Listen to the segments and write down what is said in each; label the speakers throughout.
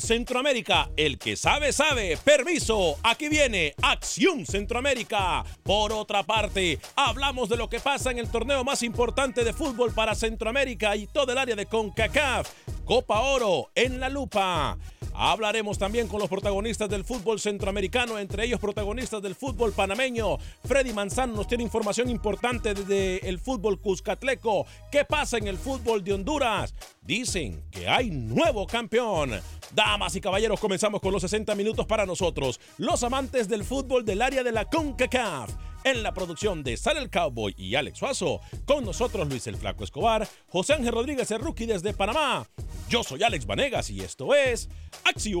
Speaker 1: Centroamérica, el que sabe, sabe. Permiso, aquí viene Acción Centroamérica. Por otra parte, hablamos de lo que pasa en el torneo más importante de fútbol para Centroamérica y todo el área de CONCACAF. Copa Oro en la lupa. Hablaremos también con los protagonistas del fútbol centroamericano, entre ellos protagonistas del fútbol panameño. Freddy Manzano nos tiene información importante desde el fútbol cuscatleco. ¿Qué pasa en el fútbol de Honduras? Dicen que hay nuevo campeón. Damas y caballeros, comenzamos con los 60 minutos para nosotros, los amantes del fútbol del área de la CONCACAF. En la producción de Sal el Cowboy y Alex Suazo, con nosotros Luis el Flaco Escobar, José Ángel Rodríguez el Rookie desde Panamá. Yo soy Alex Vanegas y esto es Acción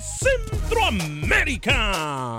Speaker 1: Centroamérica.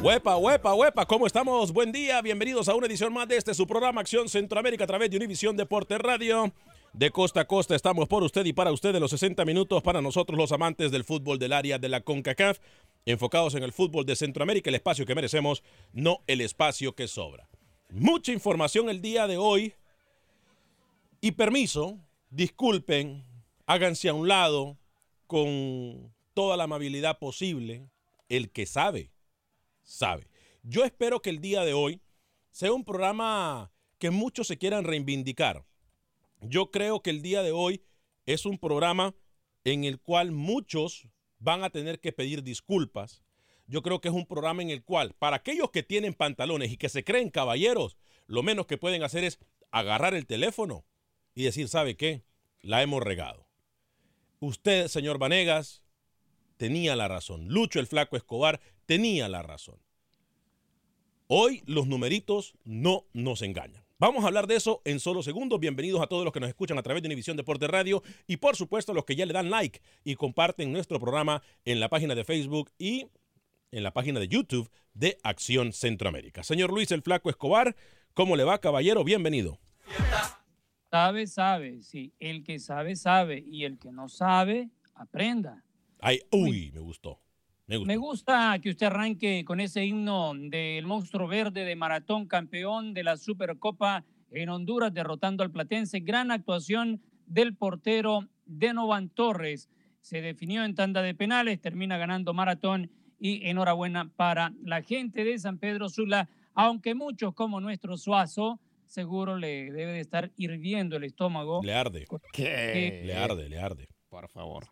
Speaker 1: Huepa, huepa, huepa, ¿cómo estamos? Buen día, bienvenidos a una edición más de este su programa Acción Centroamérica a través de Univisión Deporte Radio. De costa a costa estamos por usted y para usted de los 60 minutos para nosotros los amantes del fútbol del área de la CONCACAF, enfocados en el fútbol de Centroamérica, el espacio que merecemos, no el espacio que sobra. Mucha información el día de hoy y permiso, disculpen, háganse a un lado con toda la amabilidad posible, el que sabe, sabe. Yo espero que el día de hoy sea un programa que muchos se quieran reivindicar. Yo creo que el día de hoy es un programa en el cual muchos van a tener que pedir disculpas. Yo creo que es un programa en el cual, para aquellos que tienen pantalones y que se creen caballeros, lo menos que pueden hacer es agarrar el teléfono y decir, ¿sabe qué? La hemos regado. Usted, señor Vanegas, tenía la razón. Lucho el Flaco Escobar tenía la razón. Hoy los numeritos no nos engañan. Vamos a hablar de eso en solo segundos. Bienvenidos a todos los que nos escuchan a través de Univisión Deporte Radio y por supuesto a los que ya le dan like y comparten nuestro programa en la página de Facebook y en la página de YouTube de Acción Centroamérica. Señor Luis el Flaco Escobar, ¿cómo le va, caballero? Bienvenido.
Speaker 2: Sabe, sabe. Sí, el que sabe, sabe. Y el que no sabe, aprenda.
Speaker 1: Ay, uy, me gustó. Me gustó.
Speaker 2: Me gusta que usted arranque con ese himno del monstruo verde de maratón campeón de la Supercopa en Honduras, derrotando al Platense. Gran actuación del portero Denovan Torres. Se definió en tanda de penales, termina ganando maratón y enhorabuena para la gente de San Pedro Sula, aunque muchos como nuestro Suazo seguro le debe de estar hirviendo el estómago.
Speaker 1: Le arde.
Speaker 2: ¿Qué?
Speaker 1: Le arde, le arde.
Speaker 3: Por favor.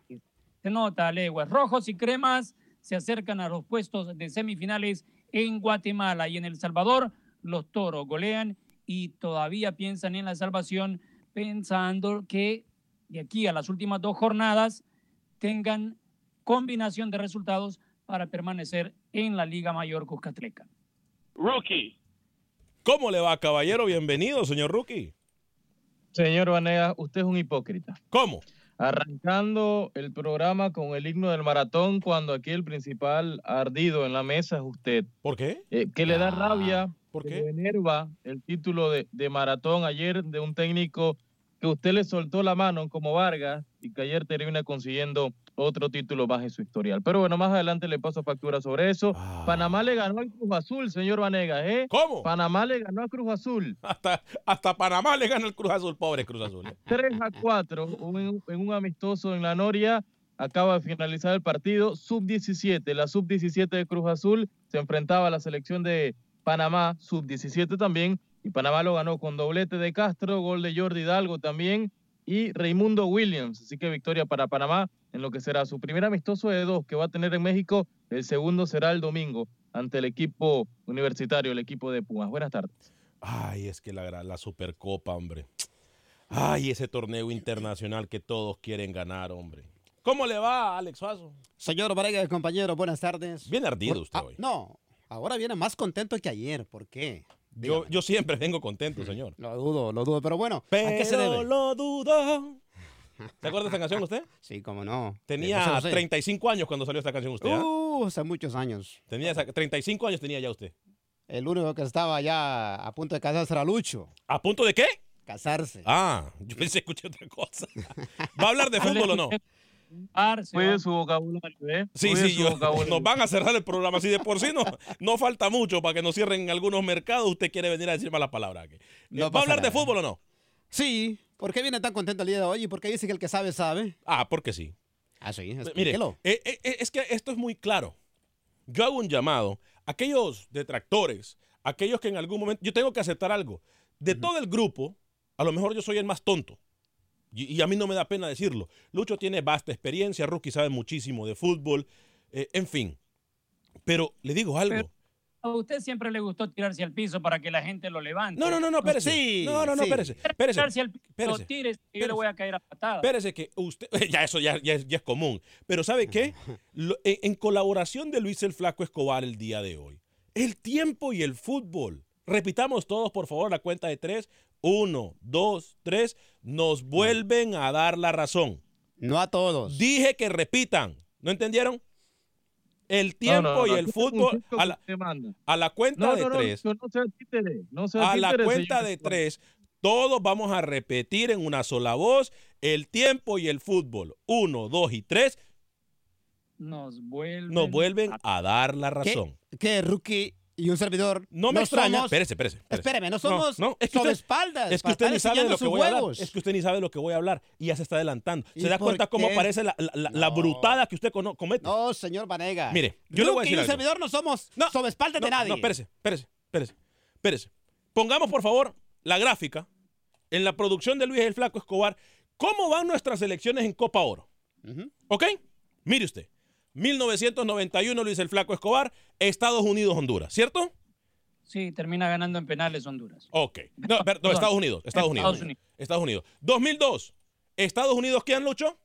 Speaker 2: Se nota, leguas. Rojos y cremas se acercan a los puestos de semifinales en Guatemala y en El Salvador. Los toros golean y todavía piensan en la salvación, pensando que de aquí a las últimas dos jornadas tengan combinación de resultados para permanecer en la Liga Mayor Cuscatleca.
Speaker 4: Rookie.
Speaker 1: ¿Cómo le va, caballero? Bienvenido, señor Rookie.
Speaker 4: Señor Vanega, usted es un hipócrita.
Speaker 1: ¿Cómo?
Speaker 4: Arrancando el programa con el himno del maratón cuando aquí el principal ardido en la mesa es usted.
Speaker 1: ¿Por qué?
Speaker 4: Eh, que le da rabia,
Speaker 1: ¿Por
Speaker 4: que
Speaker 1: qué?
Speaker 4: le enerva el título de, de maratón ayer de un técnico que usted le soltó la mano como Vargas y que ayer termina consiguiendo otro título más en su historial. Pero bueno, más adelante le paso factura sobre eso. Panamá le ganó al Cruz Azul, señor Vanegas, ¿eh?
Speaker 1: ¿Cómo?
Speaker 4: Panamá le ganó al Cruz Azul.
Speaker 1: Hasta, hasta Panamá le gana el Cruz Azul, pobre Cruz Azul.
Speaker 4: 3 a 4 en, en un amistoso en la Noria. Acaba de finalizar el partido. Sub-17, la sub-17 de Cruz Azul se enfrentaba a la selección de Panamá, sub-17 también. Y Panamá lo ganó con doblete de Castro, gol de Jordi Hidalgo también y Raimundo Williams. Así que victoria para Panamá en lo que será su primer amistoso de dos que va a tener en México. El segundo será el domingo ante el equipo universitario, el equipo de Pumas. Buenas tardes.
Speaker 1: Ay, es que la, la Supercopa, hombre. Ay, ese torneo internacional que todos quieren ganar, hombre. ¿Cómo le va, Alex Suazo?
Speaker 3: Señor Vargas, compañero, buenas tardes.
Speaker 1: Bien ardido usted
Speaker 3: ah,
Speaker 1: hoy.
Speaker 3: No, ahora viene más contento que ayer. ¿Por qué?
Speaker 1: Yo, yo siempre vengo contento, señor.
Speaker 3: Lo dudo, lo dudo, pero bueno, ¿a qué se
Speaker 1: Pero
Speaker 3: debe?
Speaker 1: lo dudo. ¿Se acuerda de esta canción usted?
Speaker 3: Sí, cómo no.
Speaker 1: Tenía
Speaker 3: Eso lo sé.
Speaker 1: 35 años cuando salió esta canción usted. ¿ah?
Speaker 3: Uh, hace muchos años.
Speaker 1: Tenía esa- 35 años tenía ya usted.
Speaker 3: El único que estaba ya a punto de casarse era Lucho.
Speaker 1: ¿A punto de qué?
Speaker 3: Casarse.
Speaker 1: Ah, yo pensé que escuché otra cosa. ¿Va a hablar de fútbol o no?
Speaker 4: Cuide su vocabulario, ¿eh?
Speaker 1: Sí,
Speaker 4: Cuide
Speaker 1: sí,
Speaker 4: su
Speaker 1: yo-
Speaker 4: vocabulario.
Speaker 1: nos van a cerrar el programa. Si de por sí no, no falta mucho para que nos cierren algunos mercados, usted quiere venir a decir malas palabras aquí.
Speaker 3: No
Speaker 1: ¿Va a hablar de fútbol o no?
Speaker 3: Sí, ¿por qué viene tan contento el día de hoy? ¿Y por qué dice que el que sabe, sabe?
Speaker 1: Ah, porque sí.
Speaker 3: Ah, sí,
Speaker 1: Mire,
Speaker 3: explíquelo.
Speaker 1: eh, eh, eh, es que esto es muy claro. Yo hago un llamado a aquellos detractores, aquellos que en algún momento, yo tengo que aceptar algo. De todo el grupo, a lo mejor yo soy el más tonto. Y, a mí no me da pena decirlo. Lucho tiene vasta experiencia, Rookie sabe muchísimo de fútbol, eh, en fin. Pero le digo algo.
Speaker 2: A usted siempre le gustó tirarse al piso para que la gente lo levante.
Speaker 1: No, no, no, no, espérese. no, no, no, espérese. Espérese.
Speaker 2: Tirarse al piso,
Speaker 1: espérese.
Speaker 2: tírese, que yo le voy a caer a patada.
Speaker 1: Espérese que usted, ya eso ya, ya es, ya es común. Pero ¿sabe qué? Lo- en, en colaboración de Luis el Flaco Escobar el día de hoy, el tiempo y el fútbol. Repitamos todos, por favor, la cuenta de tres. Uno, dos, tres. Nos vuelven a dar la razón.
Speaker 3: No a todos.
Speaker 1: Dije que repitan. ¿No entendieron? El tiempo
Speaker 4: No, no, no,
Speaker 1: y el fútbol a la, a cuenta
Speaker 4: No,
Speaker 1: de tres.
Speaker 4: no, no sea títere, no sea
Speaker 1: A la cuenta
Speaker 4: señor.
Speaker 1: de tres, todos vamos a repetir en una sola voz el tiempo y el fútbol. Uno, dos y tres.
Speaker 2: Nos vuelven.
Speaker 1: Nos vuelven a dar la razón.
Speaker 3: Que Rookie y un servidor.
Speaker 1: No me extraña.
Speaker 3: somos-
Speaker 1: Espérese, espérese. espérese.
Speaker 3: Espéreme, no somos
Speaker 1: No, no, es que usted,
Speaker 3: sobreespaldas
Speaker 1: es que usted ni sabe de lo que voy a hablar. Es que usted ni sabe de lo que voy a hablar y ya se está adelantando.
Speaker 3: ¿Y
Speaker 1: ¿Se da cuenta cómo
Speaker 3: qué?
Speaker 1: parece la, la- la- la brutada que usted comete?
Speaker 3: No, señor Vanega.
Speaker 1: Mire, yo le voy a decir
Speaker 3: y un servidor no somos sobreespaldas de
Speaker 1: No,
Speaker 3: nadie.
Speaker 1: No, espérese, espérese, espérese, espérese. Pongamos, por favor, la gráfica en la producción de Luis el Flaco Escobar. ¿Cómo van nuestras elecciones en Copa Oro? ¿Ok? Mire usted. 1991, Luis el Flaco Escobar, Estados Unidos, Honduras, ¿cierto?
Speaker 2: Sí, termina ganando en penales Honduras.
Speaker 1: Ok. No. Estados Unidos, Estados Unidos.
Speaker 2: Estados Unidos.
Speaker 1: Estados Unidos. 2002. Estados Unidos, ¿quién luchó?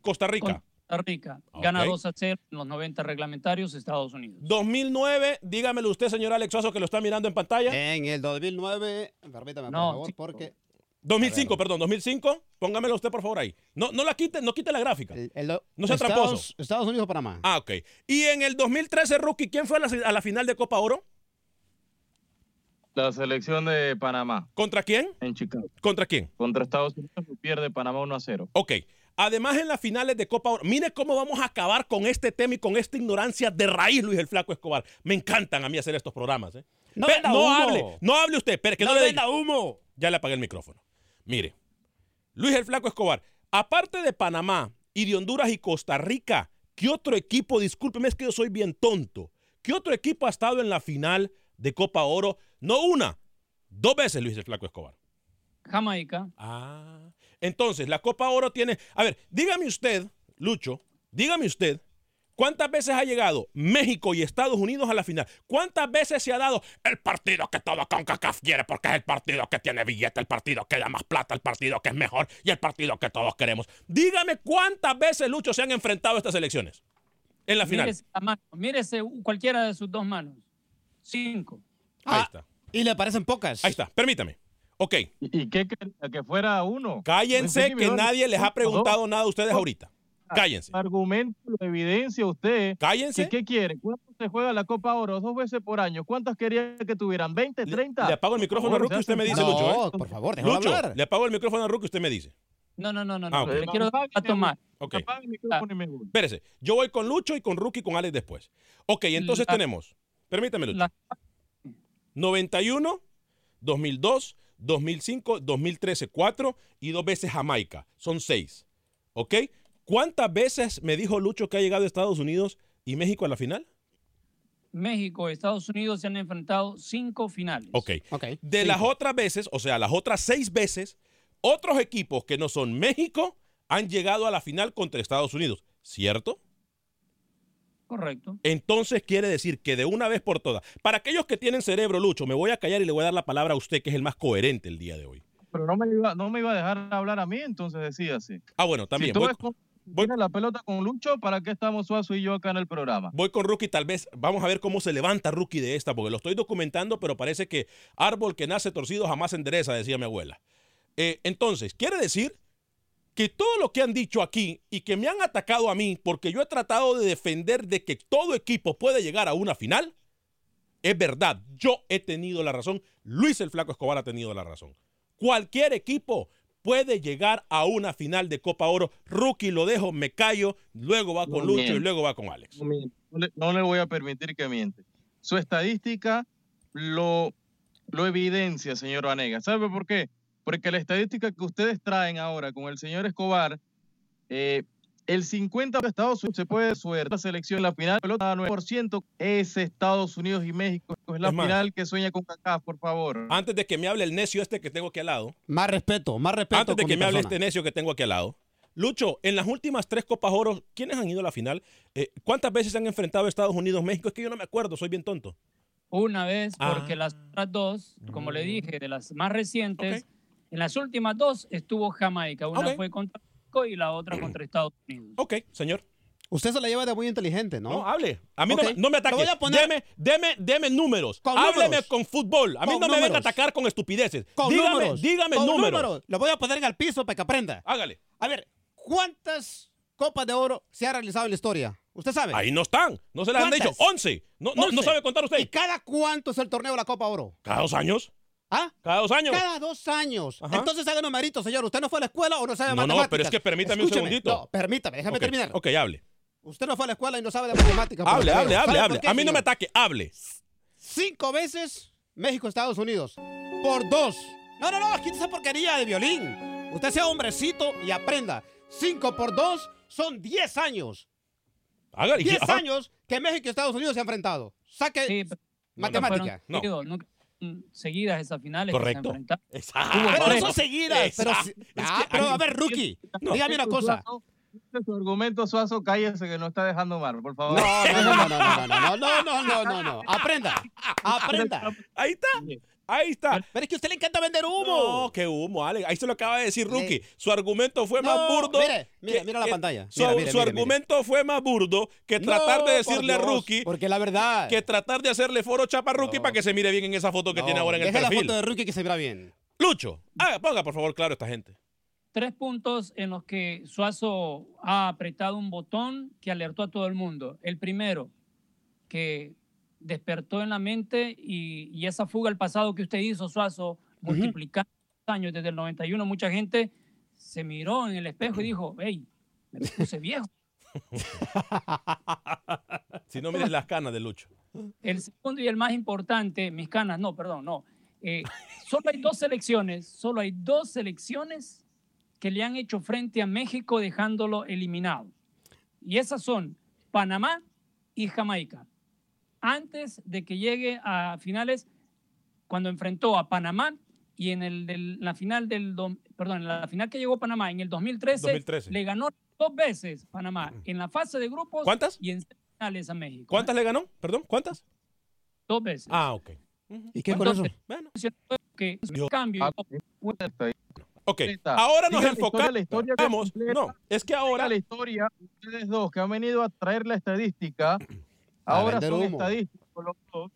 Speaker 1: Costa Rica.
Speaker 2: Costa Rica. Gana
Speaker 1: Ok.
Speaker 2: 2 a 0 en los 90 reglamentarios Estados Unidos.
Speaker 1: 2009, dígamelo usted, señor Alex Suazo, que lo está mirando en pantalla.
Speaker 3: En el 2009, permítame,
Speaker 2: No,
Speaker 3: por favor,
Speaker 2: sí.
Speaker 3: porque
Speaker 1: 2005, perdón, 2005. Póngamelo usted, por favor, ahí. No, no la quite, no quite la gráfica.
Speaker 3: el-
Speaker 1: No sea
Speaker 3: Estados,
Speaker 1: tramposo.
Speaker 3: Estados Unidos o Panamá.
Speaker 1: Ah, ok. Y en el 2013, Rookie, ¿quién fue a la, a la final de Copa Oro?
Speaker 4: La selección de Panamá.
Speaker 1: ¿Contra quién?
Speaker 4: En Chicago.
Speaker 1: ¿Contra quién?
Speaker 4: Contra Estados Unidos pierde Panamá 1 a 0.
Speaker 1: Ok. Además, en las finales de Copa Oro, mire cómo vamos a acabar con este tema y con esta ignorancia de raíz, Luis el Flaco Escobar. Me encantan a mí hacer estos programas. ¿eh?
Speaker 3: No
Speaker 1: Pe-
Speaker 3: venda
Speaker 1: no
Speaker 3: humo.
Speaker 1: hable, no hable usted, pero que no,
Speaker 3: No
Speaker 1: le
Speaker 3: venda humo.
Speaker 1: Ya le apagué el micrófono. Mire, Luis el Flaco Escobar, aparte de Panamá y de Honduras y Costa Rica, ¿qué otro equipo, discúlpeme, es que yo soy bien tonto, ¿qué otro equipo ha estado en la final de Copa Oro? No una, dos veces, Luis el Flaco Escobar.
Speaker 2: Jamaica.
Speaker 1: Ah. Entonces, la Copa Oro tiene. A ver, dígame usted, Lucho, dígame usted, ¿cuántas veces ha llegado México y Estados Unidos a la final? ¿Cuántas veces se ha dado el partido que todo CONCACAF quiere porque es el partido que tiene billete, el partido que da más plata, el partido que es mejor y el partido que todos queremos? Dígame cuántas veces, Lucho, se han enfrentado estas elecciones en la final.
Speaker 2: Mírese, la mano, mírese cualquiera de sus dos manos. Cinco.
Speaker 1: Ahí está.
Speaker 3: Y le parecen pocas.
Speaker 1: Ahí está, permítame. Ok.
Speaker 4: ¿Y, y qué quería? Que fuera uno.
Speaker 1: Cállense
Speaker 4: Pensé
Speaker 1: que
Speaker 4: a-
Speaker 1: nadie les ha preguntado nada a ustedes
Speaker 4: No.
Speaker 1: ahorita. Cállense.
Speaker 4: Argumento, lo evidencia usted.
Speaker 1: Cállense.
Speaker 4: ¿Qué, qué quiere? ¿Cuánto se juega la Copa Oro? Dos veces por año. ¿Cuántas quería que tuvieran? ¿20, 30?
Speaker 1: Le apago el micrófono a
Speaker 4: favor,
Speaker 1: Rookie,
Speaker 4: se
Speaker 1: usted me dice,
Speaker 4: pasos.
Speaker 1: Lucho. ¿eh?
Speaker 3: por favor, déjalo
Speaker 1: Lucho,
Speaker 3: hablar.
Speaker 1: le apago el micrófono a Rookie, usted me dice.
Speaker 2: No, no, no, no.
Speaker 1: Ah,
Speaker 2: no.
Speaker 1: ok.
Speaker 2: Le quiero dar a tomar.
Speaker 1: Ok.
Speaker 4: Apague el micrófono y me voy.
Speaker 1: Espérese, yo voy con Lucho y con Rookie y con Alex después. Ok, entonces
Speaker 2: La-
Speaker 1: tenemos, permítame Lucho, 91, 2002, 2005, 2013, 4 y dos veces Jamaica. Son seis. ¿Ok? ¿Cuántas veces me dijo Lucho que ha llegado a Estados Unidos y México a la final?
Speaker 2: México y Estados Unidos se han enfrentado cinco finales.
Speaker 1: Ok. De las otras veces, o sea, las otras seis veces, otros equipos que no son México han llegado a la final contra Estados Unidos. ¿Cierto?
Speaker 2: Correcto.
Speaker 1: Entonces quiere decir que de una vez por todas, para aquellos que tienen cerebro, Lucho, me voy a callar y le voy a dar la palabra a usted, que es el más coherente el día de hoy.
Speaker 4: Pero no me, iba, no me iba a dejar hablar a mí, entonces decía así.
Speaker 1: Ah, bueno, también.
Speaker 4: Si tú
Speaker 1: voy,
Speaker 4: ves con- tienes la pelota con Lucho, ¿para qué estamos Suazo y yo acá en el programa?
Speaker 1: voy con Rookie, tal vez, vamos a ver cómo se levanta Rookie de esta, porque lo estoy documentando, pero parece que árbol que nace torcido jamás se endereza, decía mi abuela. Eh, entonces, quiere decir que todo lo que han dicho aquí y que me han atacado a mí, porque yo he tratado de defender de que todo equipo puede llegar a una final, es verdad. Yo he tenido la razón. Luis el Flaco Escobar ha tenido la razón. Cualquier equipo puede llegar a una final de Copa Oro. Rookie lo dejo, me callo, luego va con
Speaker 4: No
Speaker 1: Lucho y luego va con Alex.
Speaker 4: No, miente. No le, no le voy a permitir que miente. Su estadística lo, lo evidencia, señor Vanega. ¿Sabe por qué? Porque la estadística que ustedes traen ahora con el señor Escobar, eh, el 50% de Estados Unidos se puede suerte. La selección, la final, pelota 9% es Estados Unidos y México. Es la
Speaker 1: Es más,
Speaker 4: final que sueña con CACAF, por favor.
Speaker 1: Antes de que me hable el necio este que tengo aquí al lado.
Speaker 3: Más respeto, más respeto.
Speaker 1: Antes de que me hable este necio que tengo aquí al lado. Lucho, en las últimas tres Copas Oro, ¿quiénes han ido a la final? Eh, ¿Cuántas veces se han enfrentado Estados Unidos, México? Es que yo no me acuerdo, soy bien tonto.
Speaker 2: Una vez,
Speaker 1: Ah.
Speaker 2: porque las otras dos, como
Speaker 1: Mm.
Speaker 2: le dije, de las más recientes, en las últimas dos estuvo Jamaica. Una fue contra México y la otra contra Estados Unidos.
Speaker 1: Ok, señor.
Speaker 3: Usted se la lleva de muy inteligente, ¿no?
Speaker 1: No, hable. A mí no me- no, me
Speaker 3: Te
Speaker 1: ataque.
Speaker 3: voy a poner-
Speaker 1: Deme, deme, deme números.
Speaker 3: Con
Speaker 1: Hábleme
Speaker 3: números.
Speaker 1: con fútbol. A mí
Speaker 3: Con
Speaker 1: no me venga a atacar con estupideces.
Speaker 3: Con
Speaker 1: dígame,
Speaker 3: números.
Speaker 1: dígame
Speaker 3: con
Speaker 1: números.
Speaker 3: Lo voy a poner en el piso para que aprenda.
Speaker 1: Hágale.
Speaker 3: A ver, ¿cuántas copas de oro se ha realizado en la historia? ¿Usted sabe?
Speaker 1: Ahí no están. No se las han dicho. 11. No, no, no
Speaker 3: Once.
Speaker 1: sabe contar usted.
Speaker 3: ¿Y cada cuánto es el torneo de la Copa Oro?
Speaker 1: Cada dos años.
Speaker 3: ¿Ah?
Speaker 1: Cada dos años.
Speaker 3: Cada dos años.
Speaker 1: Ajá.
Speaker 3: Entonces haga numeritos, señor. ¿Usted no fue a la escuela o no sabe
Speaker 1: No, no,
Speaker 3: matemáticas?
Speaker 1: pero es que permítame un segundito.
Speaker 3: No, permítame, déjame terminar.
Speaker 1: Ok, hable.
Speaker 3: Usted no fue a la escuela y no sabe de matemáticas.
Speaker 1: Hable, hable, hable,
Speaker 3: ¿Sabe
Speaker 1: hable.
Speaker 3: qué,
Speaker 1: A mí no me ataque, hable.
Speaker 3: Cinco veces México-Estados Unidos. Por dos. No, no, no, quita esa porquería de violín. Usted sea hombrecito y aprenda. Cinco por dos son diez años.
Speaker 1: Hágale.
Speaker 3: Diez
Speaker 1: Ajá.
Speaker 3: años que México y Estados Unidos se han enfrentado. Saque
Speaker 2: Sí,
Speaker 3: matemática.
Speaker 2: no nunca seguidas esas finales. que se
Speaker 1: Correcto. Exacto.
Speaker 2: Hubo
Speaker 3: Pero son seguidas. Pero, Ah, pero a ver, rookie, dígame una cosa.
Speaker 4: Este su argumento, Suazo, cállese que no está dejando mal, por favor.
Speaker 3: No, no, no, no, no, no, no, no, no, no, no, no, no. Aprenda, aprenda.
Speaker 1: Ahí está. Ahí está.
Speaker 3: Pero es que a usted le encanta vender humo.
Speaker 1: No, qué humo, Alex. Ahí se lo acaba de decir Rookie. Su argumento fue
Speaker 3: No,
Speaker 1: más burdo.
Speaker 3: mire, mire,
Speaker 1: que-
Speaker 3: mira la
Speaker 1: que-
Speaker 3: pantalla.
Speaker 1: Su,
Speaker 3: Mira, mire,
Speaker 1: su
Speaker 3: mire,
Speaker 1: argumento fue más burdo que
Speaker 3: No,
Speaker 1: tratar de
Speaker 3: por
Speaker 1: decirle a Rookie.
Speaker 3: Porque la verdad.
Speaker 1: Que tratar de hacerle foro chapa a Rookie para que se mire bien en esa foto que
Speaker 3: No,
Speaker 1: tiene ahora en el
Speaker 3: deje la
Speaker 1: perfil.
Speaker 3: foto de Rookie que se verá bien.
Speaker 1: Lucho, haga, ponga por favor claro a esta gente.
Speaker 2: Tres puntos en los que Suazo ha apretado un botón que alertó a todo el mundo. El primero, que despertó en la mente y, y esa fuga al pasado que usted hizo, Suazo, multiplicando años desde el 91, mucha gente se miró en el espejo y dijo, hey, me puse viejo.
Speaker 1: Si no mires las canas de Lucho.
Speaker 2: El segundo y el más importante, mis canas, no, perdón, no. Eh, solo hay dos selecciones, solo hay dos selecciones que le han hecho frente a México dejándolo eliminado. Y esas son Panamá y Jamaica. Antes de que llegue a finales, cuando enfrentó a Panamá y en el del- la final del perdón, en la final que llegó Panamá en el 2013,
Speaker 1: 2013.
Speaker 2: le ganó dos veces Panamá en la fase de grupos
Speaker 1: ¿Cuántas?
Speaker 2: y en finales a México.
Speaker 1: ¿Cuántas le ganó? Perdón, ¿cuántas?
Speaker 2: Dos veces.
Speaker 1: Ah, ok.
Speaker 3: ¿Y qué con eso?
Speaker 1: Bueno.
Speaker 2: Que
Speaker 1: Yo-
Speaker 2: cambio.
Speaker 1: Ok, ahora nos
Speaker 4: Diga la historia,
Speaker 1: enfocamos.
Speaker 4: la historia que
Speaker 1: Vamos,
Speaker 4: completa.
Speaker 1: no, es que ahora.
Speaker 4: La historia, ustedes dos que han venido a traer la estadística, ahora son estadísticos los dos.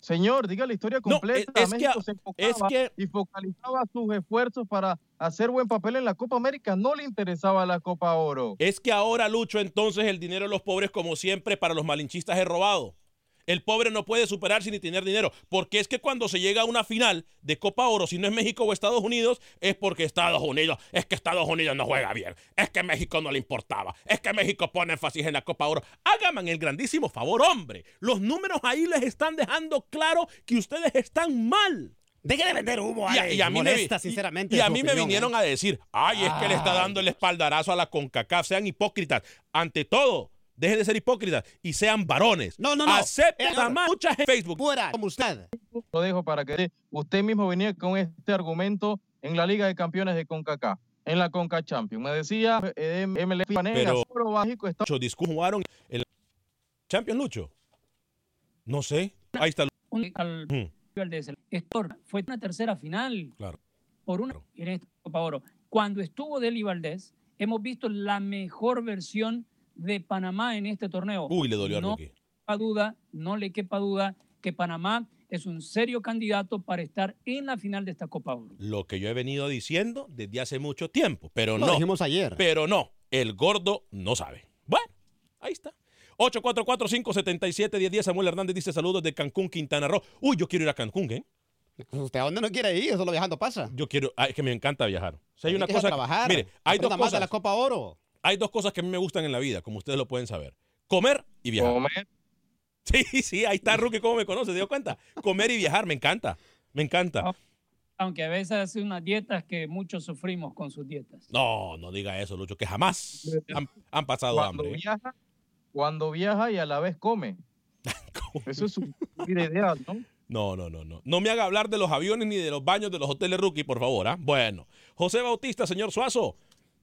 Speaker 4: Señor, diga la historia
Speaker 1: No,
Speaker 4: completa.
Speaker 1: es- es que-
Speaker 4: se enfocaba
Speaker 1: es que-
Speaker 4: y focalizaba sus esfuerzos para hacer buen papel en la Copa América. No le interesaba la Copa Oro.
Speaker 1: Es que ahora, Lucho, entonces el dinero de los pobres, como siempre, para los malinchistas es robado. El pobre no puede superarse ni tener dinero. Porque es que cuando se llega a una final de Copa Oro, si no es México o Estados Unidos, es porque Estados Unidos, es que Estados Unidos no juega bien. Es que México no le importaba. Es que México pone énfasis en la Copa Oro. Háganme el grandísimo favor, hombre. Los números ahí les están dejando claro que ustedes están mal.
Speaker 3: Deje de vender humo,
Speaker 1: Y a,
Speaker 3: Alex.
Speaker 1: y a mí, me,
Speaker 3: molesta, sinceramente,
Speaker 1: y a mí me vinieron
Speaker 3: ¿eh?
Speaker 1: a decir, ay, es que le está dando el espaldarazo a la CONCACAF. Sean hipócritas. Ante todo, dejen de ser hipócritas y sean varones.
Speaker 3: No, no, no.
Speaker 1: Acepten
Speaker 3: Eh,
Speaker 1: a más mucha gente en Facebook.
Speaker 3: Fuera, como usted.
Speaker 4: Lo dejo para que usted mismo venía con este argumento en la Liga de Campeones de CONCACAF, en la CONCA Champions. Me decía eh, MLF
Speaker 1: Pero-
Speaker 4: México está
Speaker 1: Lucho, discu- jugaron el Champions Lucho. No sé. Ahí está.
Speaker 2: Un- al
Speaker 1: Mm.
Speaker 2: Fue una tercera final
Speaker 1: Claro.
Speaker 2: por una en esta Copa Oro. Cuando estuvo Deli Valdés, hemos visto la mejor versión de Panamá en este torneo.
Speaker 1: Uy, le dolió a
Speaker 2: no quepa duda, no le quepa duda que Panamá es un serio candidato para estar en la final de esta Copa Oro.
Speaker 1: Lo que yo he venido diciendo desde hace mucho tiempo. Pero
Speaker 3: Lo
Speaker 1: no.
Speaker 3: dijimos ayer.
Speaker 1: Pero no. El gordo no sabe. Bueno, ahí está. 844-577-1010. Samuel Hernández dice saludos de Cancún, Quintana Roo. Uy, yo quiero ir a Cancún, ¿eh?
Speaker 3: ¿Usted a dónde no quiere ir? Solo viajando pasa.
Speaker 1: Yo quiero, ah, es que me encanta viajar. O sea, hay una cosa,
Speaker 3: a trabajar.
Speaker 1: mire, hay dos cosas,
Speaker 3: la Copa Oro.
Speaker 1: Hay dos cosas que a mí me gustan en la vida, como ustedes lo pueden saber. Comer y viajar.
Speaker 4: comer.
Speaker 1: Sí, sí, ahí está Rookie, ¿cómo me conoce? ¿Se dio cuenta? Comer y viajar, me encanta. Me encanta.
Speaker 2: Aunque a veces hace unas dietas que muchos sufrimos con sus dietas.
Speaker 1: No, no diga eso, Lucho, que jamás han, han pasado
Speaker 4: Cuando
Speaker 1: hambre. ¿eh?
Speaker 4: viaja, cuando viaja y a la vez come. Eso es su vida ideal, ¿no?
Speaker 1: No, no, no, no. No me haga hablar de los aviones ni de los baños de los hoteles Rookie, por favor. ¿ah? Bueno, José Bautista, señor Suazo,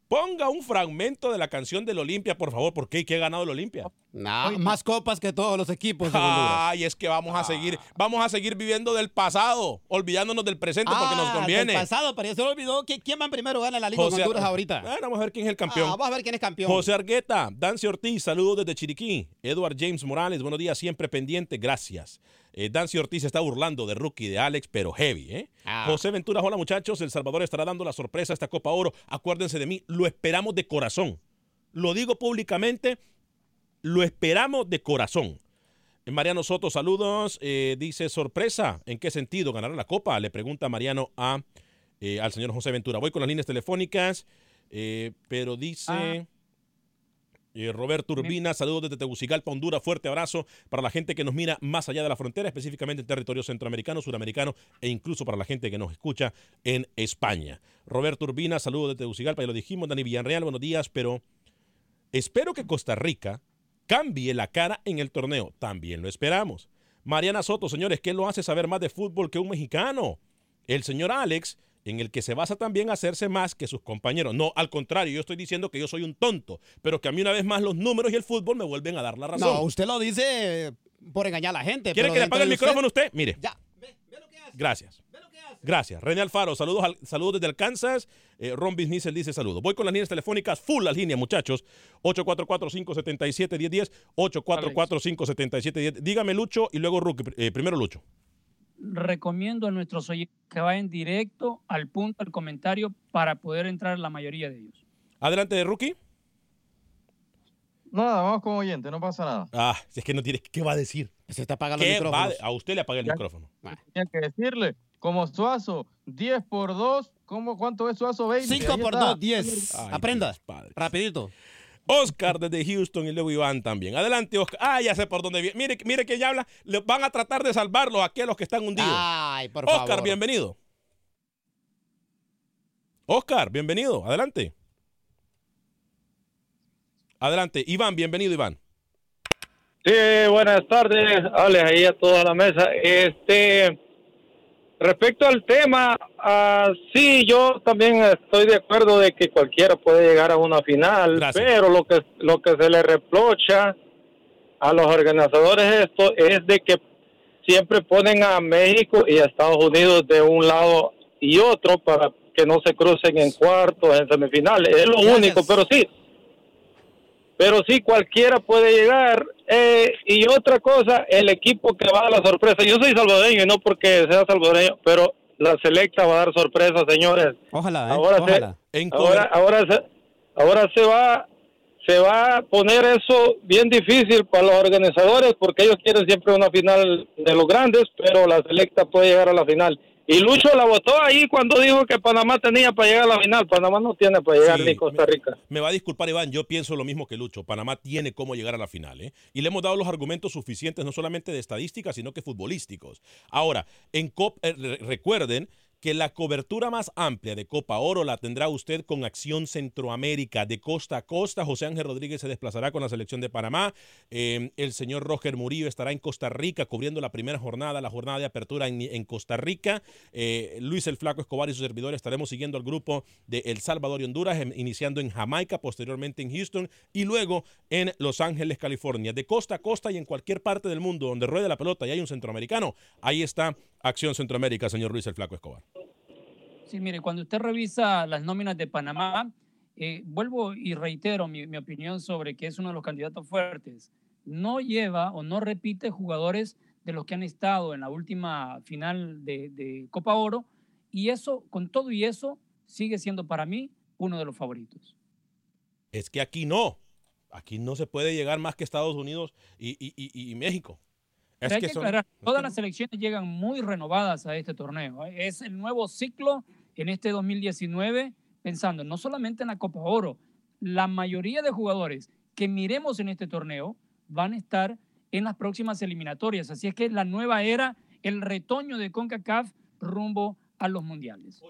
Speaker 1: ponga un fragmento de la canción del Olimpia, por favor, porque ¿qué ha ganado el Olimpia?
Speaker 3: Nah, más copas que todos los equipos de Honduras.
Speaker 1: Ay, es que vamos a seguir, vamos a seguir viviendo del pasado, olvidándonos del presente porque nos
Speaker 3: Ah,
Speaker 1: conviene.
Speaker 3: del pasado, pero ya se olvidó que quién va primero gana la Liga de Honduras ahorita.
Speaker 1: Bueno, vamos a ver quién es el campeón.
Speaker 3: Ah, vamos a ver quién es campeón.
Speaker 1: José Argueta, Dancy Ortiz, saludos desde Chiriquí. Edward James Morales, buenos días, siempre pendiente, gracias. Eh, Dancy Ortiz está burlando de rookie de Alex, pero heavy, ¿eh?
Speaker 3: Ah.
Speaker 1: José Ventura, hola muchachos, El Salvador estará dando la sorpresa a esta Copa Oro. Acuérdense de mí, lo esperamos de corazón. Lo digo públicamente, lo esperamos de corazón. Eh, Mariano Soto, saludos. Eh, dice, sorpresa, ¿en qué sentido ganar la Copa? Le pregunta Mariano a, eh, al señor José Ventura. Voy con las líneas telefónicas, eh, pero dice... Eh, Roberto Urbina, saludos desde Tegucigalpa, Honduras. Fuerte abrazo para la gente que nos mira más allá de la frontera, específicamente en territorio centroamericano, suramericano e incluso para la gente que nos escucha en España. Roberto Urbina, saludos desde Tegucigalpa, ya lo dijimos. Dani Villarreal, buenos días, pero espero que Costa Rica cambie la cara en el torneo. También lo esperamos. Mariana Soto, señores, ¿qué lo hace saber más de fútbol que un mexicano? El señor Alex, en el que se basa también hacerse más que sus compañeros. No, al contrario, yo estoy diciendo que yo soy un tonto, pero que a mí una vez más los números y el fútbol me vuelven a dar la razón.
Speaker 3: No, usted lo dice por engañar a la gente.
Speaker 1: ¿Quiere que le apague el micrófono usted? Mire.
Speaker 3: Ya.
Speaker 1: Gracias. Gracias. René Alfaro, saludos, al- saludos desde Arkansas. Eh, Ron dice saludos. Voy con las líneas telefónicas full las líneas, muchachos. 844-577-1010, 844-577-1010. Dígame Lucho y luego Rookie. Eh, primero Lucho.
Speaker 2: Recomiendo a nuestros oyentes que vayan directo al punto, al comentario, para poder entrar la mayoría de ellos.
Speaker 1: Adelante, Rookie.
Speaker 4: Nada, vamos con oyente, no pasa nada.
Speaker 1: Ah, si es que no tiene, ¿qué va a decir?
Speaker 3: Se está apagando
Speaker 1: ¿Qué
Speaker 3: el micrófono.
Speaker 1: a- usted le apaga el
Speaker 4: Ya.
Speaker 1: micrófono.
Speaker 4: Tenía que decirle, como Suazo, 10 por 2, ¿cómo, ¿cuánto es Suazo? 20.
Speaker 3: 5
Speaker 4: Ahí
Speaker 3: por
Speaker 4: está.
Speaker 3: 2, 10.
Speaker 1: Ay,
Speaker 3: Aprenda.
Speaker 1: Padre.
Speaker 3: Rapidito.
Speaker 1: Oscar desde Houston y luego Iván también. Adelante, Oscar. Ah, ya sé por dónde viene. Mire, mire que ya habla. Le van a tratar de salvarlos aquí a los que están hundidos.
Speaker 3: Ay, por
Speaker 1: Oscar,
Speaker 3: favor.
Speaker 1: bienvenido. Oscar, bienvenido. Adelante. Adelante. Iván, bienvenido, Iván.
Speaker 5: Sí, buenas tardes, Alex, ahí a toda la mesa. Este, respecto al tema, ah, sí, yo también estoy de acuerdo de que cualquiera puede llegar a una final, pero lo que lo que se le reprocha a los organizadores esto es de que siempre ponen a México y a Estados Unidos de un lado y otro para que no se crucen en cuartos, en semifinales. Es lo único, pero sí, pero sí cualquiera puede llegar. Eh, y otra cosa, el equipo que va a la sorpresa. Yo soy salvadoreño y no porque sea salvadoreño, pero la selecta va a dar sorpresa, señores.
Speaker 3: Ojalá, ¿eh?
Speaker 5: Ahora
Speaker 3: Ojalá.
Speaker 5: se, ahora, ahora se, ahora se va, se va a poner eso bien difícil para los organizadores porque ellos quieren siempre una final de los grandes, pero la selecta puede llegar a la final. Y Lucho la votó ahí cuando dijo que Panamá tenía para llegar a la final. Panamá no tiene para llegar
Speaker 1: Sí,
Speaker 5: ni Costa Rica.
Speaker 1: Me va a disculpar, Iván, yo pienso lo mismo que Lucho. Panamá tiene cómo llegar a la final, ¿eh? Y le hemos dado los argumentos suficientes, no solamente de estadística, sino que futbolísticos. Ahora, en COP, eh, re- recuerden que la cobertura más amplia de Copa Oro la tendrá usted con Acción Centroamérica de costa a costa. José Ángel Rodríguez se desplazará con la selección de Panamá. Eh, el señor Roger Murillo estará en Costa Rica cubriendo la primera jornada, la jornada de apertura en, en Costa Rica. Eh, Luis el Flaco Escobar y su servidor estaremos siguiendo al grupo de El Salvador y Honduras, em- iniciando en Jamaica, posteriormente en Houston y luego en Los Ángeles, California. De costa a costa y en cualquier parte del mundo donde ruede la pelota y hay un centroamericano, ahí está Acción Centroamérica, señor Luis el Flaco Escobar.
Speaker 2: Sí, mire, cuando usted revisa las nóminas de Panamá, eh, vuelvo y reitero mi, mi opinión sobre que es uno de los candidatos fuertes. No lleva o no repite jugadores de los que han estado en la última final de, Copa Oro y eso, con todo y eso, sigue siendo para mí uno de los favoritos.
Speaker 1: Es que aquí no. Aquí no se puede llegar más que Estados Unidos y- y- y México. Es que
Speaker 2: que
Speaker 1: son-
Speaker 2: todas las selecciones llegan muy renovadas a este torneo. ¿eh? Es el nuevo ciclo en este 2019, pensando no solamente en la Copa Oro, la mayoría de jugadores que miremos en este torneo van a estar en las próximas eliminatorias. Así es que la nueva era, el retoño de CONCACAF rumbo a los mundiales.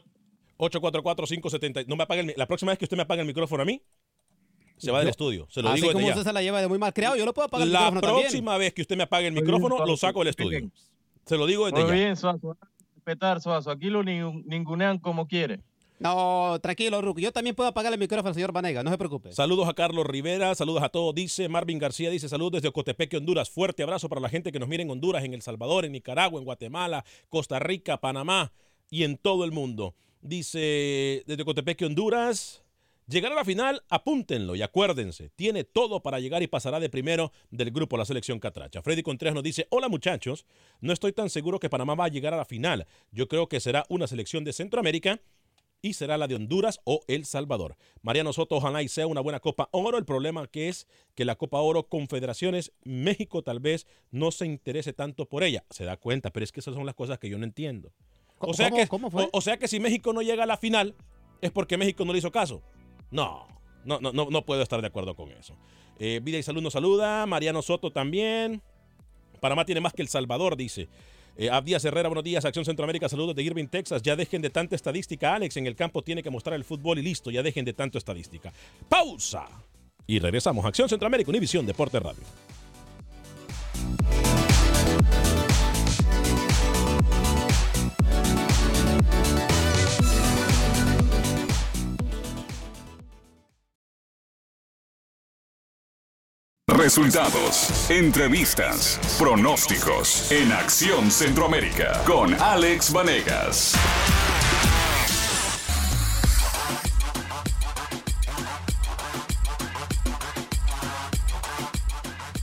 Speaker 1: 844-570. No me apague el La próxima vez que usted me apague el micrófono a mí, se va del estudio. Se lo
Speaker 3: Así
Speaker 1: digo desde
Speaker 3: como
Speaker 1: ya.
Speaker 3: usted se la lleva de muy mal creado, yo lo puedo apagar el
Speaker 1: La
Speaker 3: micrófono también.
Speaker 1: próxima vez que usted me apague el
Speaker 4: bien,
Speaker 1: micrófono, lo saco del estudio. Se lo digo desde
Speaker 4: Muy
Speaker 1: ya.
Speaker 4: bien, Suazo. Respetar, Suazo. Aquí lo nin- ningunean como quiere.
Speaker 3: No, tranquilo, Ruki. Yo también puedo apagar el micrófono al señor Vanega, no se preocupe.
Speaker 1: Saludos a Carlos Rivera, saludos a todos. Dice Marvin García, dice saludos desde Ocotepeque, Honduras. Fuerte abrazo para la gente que nos mira en Honduras, en El Salvador, en Nicaragua, en Guatemala, Costa Rica, Panamá y en todo el mundo. Dice desde Ocotepeque, Honduras. Llegar a la final, apúntenlo y acuérdense, tiene todo para llegar y pasará de primero del grupo la selección Catracha. Freddy Contreras nos dice, hola muchachos, no estoy tan seguro que Panamá va a llegar a la final. Yo creo que será una selección de Centroamérica y será la de Honduras o El Salvador. Mariano Soto, ojalá y sea una buena Copa Oro. El problema que es que la Copa Oro Confederaciones, México tal vez no se interese tanto por ella. Se da cuenta, pero es que esas son las cosas que yo no entiendo. O sea,
Speaker 3: ¿Cómo-
Speaker 1: que,
Speaker 3: cómo fue?
Speaker 1: o- o sea que si México no llega a la final es porque México no le hizo caso. No, no, no, no, puedo estar de acuerdo con eso. Eh, Vida y Salud nos saluda. Mariano Soto también. Panamá tiene más que El Salvador, dice. Eh, Abdías Herrera, buenos días. Acción Centroamérica, saludos de Irving, Texas. Ya dejen de tanta estadística, Alex. En el campo tiene que mostrar el fútbol y listo. Ya dejen de tanto estadística. Pausa. Y regresamos. Acción Centroamérica, Univisión Deporte Radio.
Speaker 6: Resultados, entrevistas, pronósticos en Acción Centroamérica con Alex Vanegas.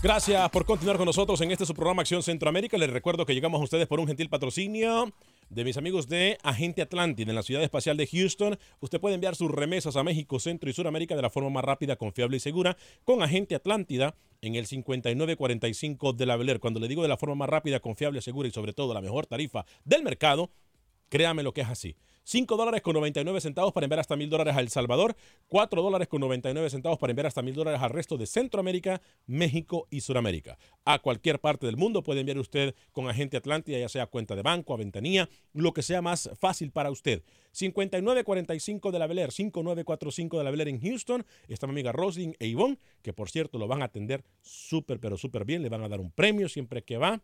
Speaker 1: Gracias por continuar con nosotros en este su programa Acción Centroamérica. Les recuerdo que llegamos a ustedes por un gentil patrocinio de mis amigos de Agente Atlántida en la ciudad espacial de Houston. Usted puede enviar sus remesas a México, Centro y Suramérica de la forma más rápida, confiable y segura con Agente Atlántida en el 5945 de la Bel Air. Cuando le digo de la forma más rápida, confiable, segura y sobre todo la mejor tarifa del mercado, créame lo que es así. 5 dólares con 99 centavos para enviar hasta mil dólares a El Salvador, 4 dólares con 99 centavos para enviar hasta mil dólares al resto de Centroamérica, México y Suramérica. A cualquier parte del mundo puede enviar usted con agente Atlántida, ya sea cuenta de banco, a ventanilla, lo que sea más fácil para usted. 5945 de la Bel Air, 5945 de la Bel Air en Houston. Está mi amiga Roslyn e Ivonne, que por cierto lo van a atender súper, pero súper bien. Le van a dar un premio siempre que va.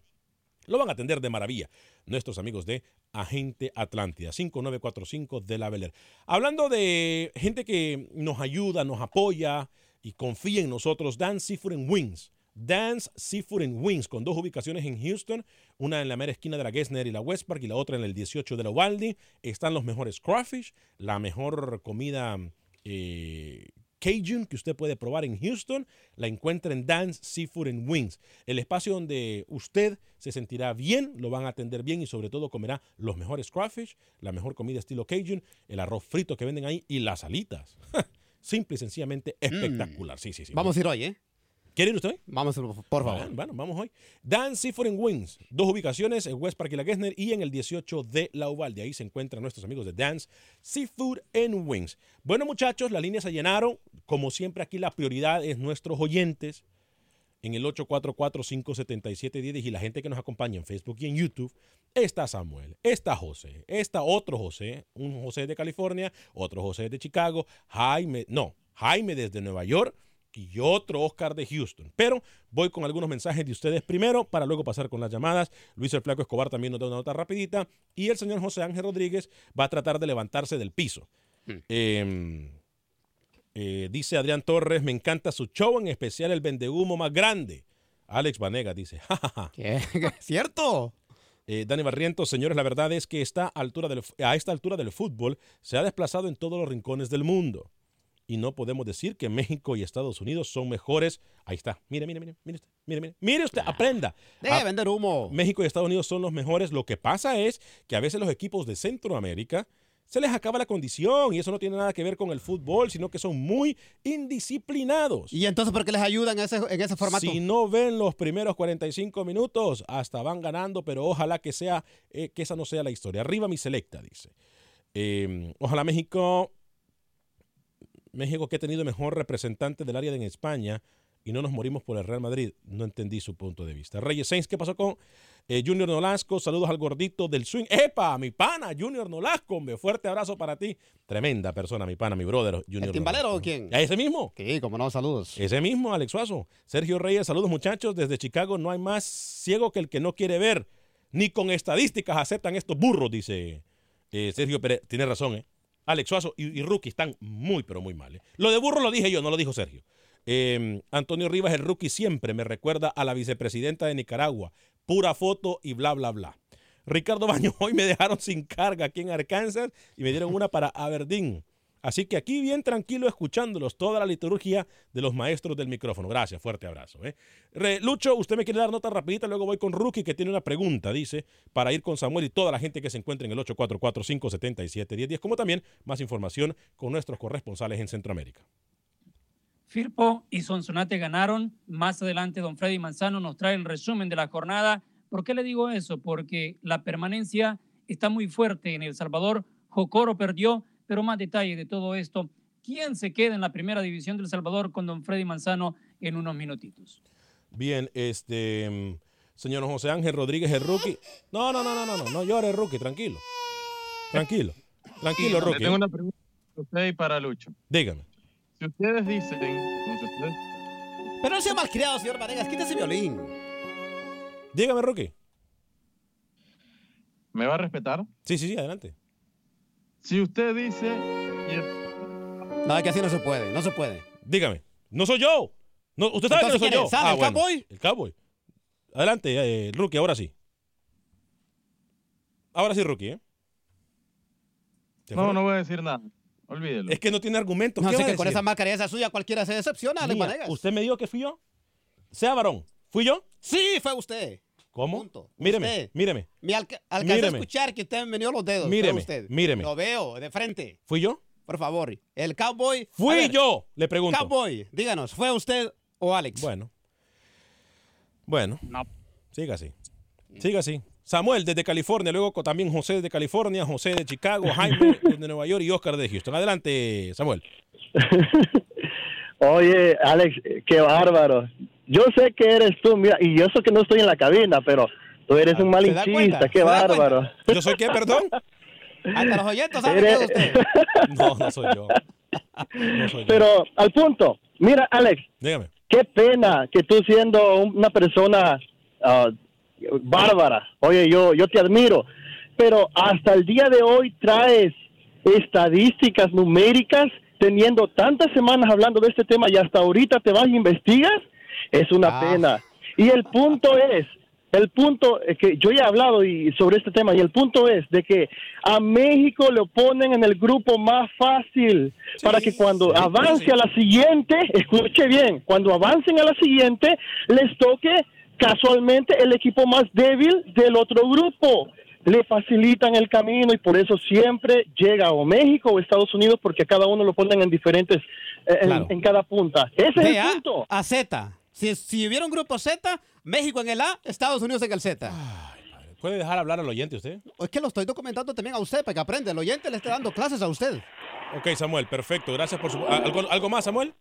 Speaker 1: Lo van a atender de maravilla nuestros amigos de Agente Atlántida, 5945 de la Bel Air. Hablando de gente que nos ayuda, nos apoya y confía en nosotros, Dan Seafood Wings. Dan's Seafood Wings, con dos ubicaciones en Houston, una en la mera esquina de la Gessner y la West Park y la otra en el 18 de la Uvalde. Están los mejores crawfish, la mejor comida eh, Cajun que usted puede probar en Houston, la encuentra en Dan's Seafood and Wings, el espacio donde usted se sentirá bien, lo van a atender bien y sobre todo comerá los mejores crawfish, la mejor comida estilo Cajun, el arroz frito que venden ahí y las alitas. Simple y sencillamente espectacular. Sí, sí, sí.
Speaker 3: Vamos a ir hoy, ¿eh?
Speaker 1: ¿Quiere ir usted hoy?
Speaker 3: Vamos, por favor.
Speaker 1: Bueno, bueno, vamos hoy. Dan Seafood Wings, dos ubicaciones en West Park y la Gessner y en el 18 de la Uvalde. Ahí se encuentran nuestros amigos de Dan's Seafood and Wings. Bueno, muchachos, las líneas se llenaron. Como siempre, aquí la prioridad es nuestros oyentes en el 844-577-10 y la gente que nos acompaña en Facebook y en YouTube. Está Samuel, está José, está otro José, un José de California, otro José de Chicago, Jaime, no, Jaime desde Nueva York y otro Oscar de Houston. Pero voy con algunos mensajes de ustedes primero para luego pasar con las llamadas. Luis el Flaco Escobar también nos da una nota rapidita y el señor José Ángel Rodríguez va a tratar de levantarse del piso. Eh, eh, dice Adrián Torres, me encanta su show, en especial el vendehumo más grande. Alex Vanega dice, jajaja.
Speaker 3: ¿Qué? ¿Cierto?
Speaker 1: Eh, Dani Barrientos, señores, la verdad es que esta altura del- a esta altura del fútbol se ha desplazado en todos los rincones del mundo. Y no podemos decir que México y Estados Unidos son mejores. Ahí está. Mire, mire, mire, mire usted. Mire, mire. Mire usted, aprenda.
Speaker 3: Deje de
Speaker 1: Ah,
Speaker 3: vender humo.
Speaker 1: México y Estados Unidos son los mejores. Lo que pasa es que a veces los equipos de Centroamérica se les acaba la condición y eso no tiene nada que ver con el fútbol, sino que son muy indisciplinados.
Speaker 3: ¿Y entonces por qué les ayudan en ese, en ese formato?
Speaker 1: Si no ven los primeros 45 minutos, hasta van ganando, pero ojalá que sea eh, que esa no sea la historia. Arriba mi selecta, dice. Eh, ojalá México, México que ha tenido mejor representante del área de en España y no nos morimos por el Real Madrid. No entendí su punto de vista. Reyes Sainz, ¿qué pasó con eh, Junior Nolasco? Saludos al gordito del swing. ¡Epa! Mi pana, Junior Nolasco. hombre, fuerte abrazo para ti. Tremenda persona, mi pana, mi brother. Junior
Speaker 3: ¿El timbalero o quién?
Speaker 1: ¿A ese mismo?
Speaker 3: Sí, como no, saludos.
Speaker 1: Ese mismo, Alex Suazo. Sergio Reyes, saludos muchachos. Desde Chicago no hay más ciego que el que no quiere ver. Ni con estadísticas aceptan estos burros, dice eh, Sergio Pérez. Tiene razón, ¿eh? Alex Suazo y, y Rookie están muy, pero muy mal. ¿eh? Lo de burro lo dije yo, no lo dijo Sergio. Eh, Antonio Rivas, el Rookie, siempre me recuerda a la vicepresidenta de Nicaragua. Pura foto y bla, bla, bla. Ricardo Baño, hoy me dejaron sin carga aquí en Arkansas y me dieron una para Aberdeen. Así que aquí bien tranquilo escuchándolos, toda la liturgia de los maestros del micrófono. Gracias, fuerte abrazo. ¿eh? Re- Lucho, usted me quiere dar nota rapidita, luego voy con Rookie que tiene una pregunta, dice, para ir con Samuel y toda la gente que se encuentra en el 844-577-1010, como también más información con nuestros corresponsales en Centroamérica.
Speaker 2: Firpo y Sonsonate ganaron. Más adelante, don Freddy Manzano nos trae el resumen de la jornada. ¿Por qué le digo eso? Porque la permanencia está muy fuerte en El Salvador. Jocoro perdió, pero más detalle de todo esto. ¿Quién se queda en la primera división del Salvador con don Freddy Manzano en unos minutitos?
Speaker 1: Bien, este, señor José Ángel Rodríguez, el Rookie. No, no, no, no, no, no, no llore, Rookie, tranquilo. Tranquilo, tranquilo, Rookie.
Speaker 4: tengo una pregunta para usted y para Lucho.
Speaker 1: Dígame.
Speaker 4: Si ustedes dicen, ustedes
Speaker 3: Pero no sea malcriado, señor Vanegas. Quita ese violín.
Speaker 1: Dígame, Rookie.
Speaker 4: ¿Me va a respetar?
Speaker 1: Sí, sí, sí, adelante.
Speaker 4: Si usted dice...
Speaker 3: No, es que así no se puede. No se puede.
Speaker 1: Dígame. No soy yo. No, usted sabe que no
Speaker 3: Entonces,
Speaker 1: soy
Speaker 3: ¿quién
Speaker 1: yo.
Speaker 3: es? ¿Sale
Speaker 1: Ah,
Speaker 3: el
Speaker 1: bueno.
Speaker 3: cowboy?
Speaker 1: El cowboy. Adelante, eh, Rookie, ahora sí. Ahora sí, Rookie, ¿eh? ¿Se
Speaker 4: No,
Speaker 1: fue?
Speaker 4: no voy a decir nada. Olvídelo.
Speaker 1: Es que no tiene argumentos.
Speaker 3: No
Speaker 1: ¿Qué
Speaker 3: sé que con esa mascarilla esa suya cualquiera se decepciona,
Speaker 1: Mía. ¿Usted me dijo que fui yo? Sea varón. ¿Fui yo?
Speaker 3: Sí, fue usted.
Speaker 1: ¿Cómo?
Speaker 3: Punto.
Speaker 1: Míreme,
Speaker 3: Usted.
Speaker 1: míreme.
Speaker 3: Me alca- alcancé a escuchar que usted me vendió los dedos.
Speaker 1: Míreme,
Speaker 3: usted.
Speaker 1: míreme.
Speaker 3: Lo veo de frente.
Speaker 1: ¿Fui yo?
Speaker 3: Por favor. El cowboy.
Speaker 1: Fui
Speaker 3: ver,
Speaker 1: yo, le pregunto.
Speaker 3: Cowboy, díganos, ¿fue usted o Alex?
Speaker 1: Bueno. Bueno. Siga así. Siga así. Samuel desde California, luego también José desde California, José de Chicago, Jaime de Nueva York y Oscar de Houston. Adelante, Samuel.
Speaker 7: Oye, Alex, qué bárbaro. Yo sé que eres tú, mira, y yo sé que no estoy en la cabina, pero tú eres un
Speaker 3: ¿Se da cuenta?
Speaker 7: malinchista, qué
Speaker 3: ¿Se da
Speaker 7: bárbaro.
Speaker 1: ¿Yo soy qué, perdón?
Speaker 3: Hasta los oyentes saben
Speaker 7: Eres-
Speaker 3: usted.
Speaker 1: No, no soy yo. No soy yo.
Speaker 7: Pero al punto, mira, Alex,
Speaker 1: Dígame.
Speaker 7: qué pena que tú siendo una persona ah, bárbara, oye, yo, yo te admiro, pero hasta el día de hoy traes estadísticas numéricas teniendo tantas semanas hablando de este tema y hasta ahorita te vas e investigas, es una
Speaker 3: Ah.
Speaker 7: pena. Y el punto es, el punto es que yo ya he hablado y sobre este tema y el punto es de que a México lo ponen en el grupo más fácil para que cuando
Speaker 1: sí,
Speaker 7: avance
Speaker 1: sí.
Speaker 7: a la siguiente, escuche bien, cuando avancen a la siguiente les toque casualmente el equipo más débil del otro grupo. Le facilitan el camino y por eso siempre llega o México o Estados Unidos porque cada uno lo ponen en diferentes, eh, en-
Speaker 3: Claro.
Speaker 7: en, cada punta. Ese es el
Speaker 3: A
Speaker 7: punto.
Speaker 3: a Z. Si, si hubiera un grupo Z, México en el A, Estados Unidos en el Z.
Speaker 1: ¿Puede dejar hablar al oyente usted?
Speaker 3: Es que lo estoy documentando también a usted para que aprenda. El oyente le está dando clases a usted.
Speaker 1: Ok, Samuel, perfecto. Gracias por su... ¿Algo, algo más, Samuel?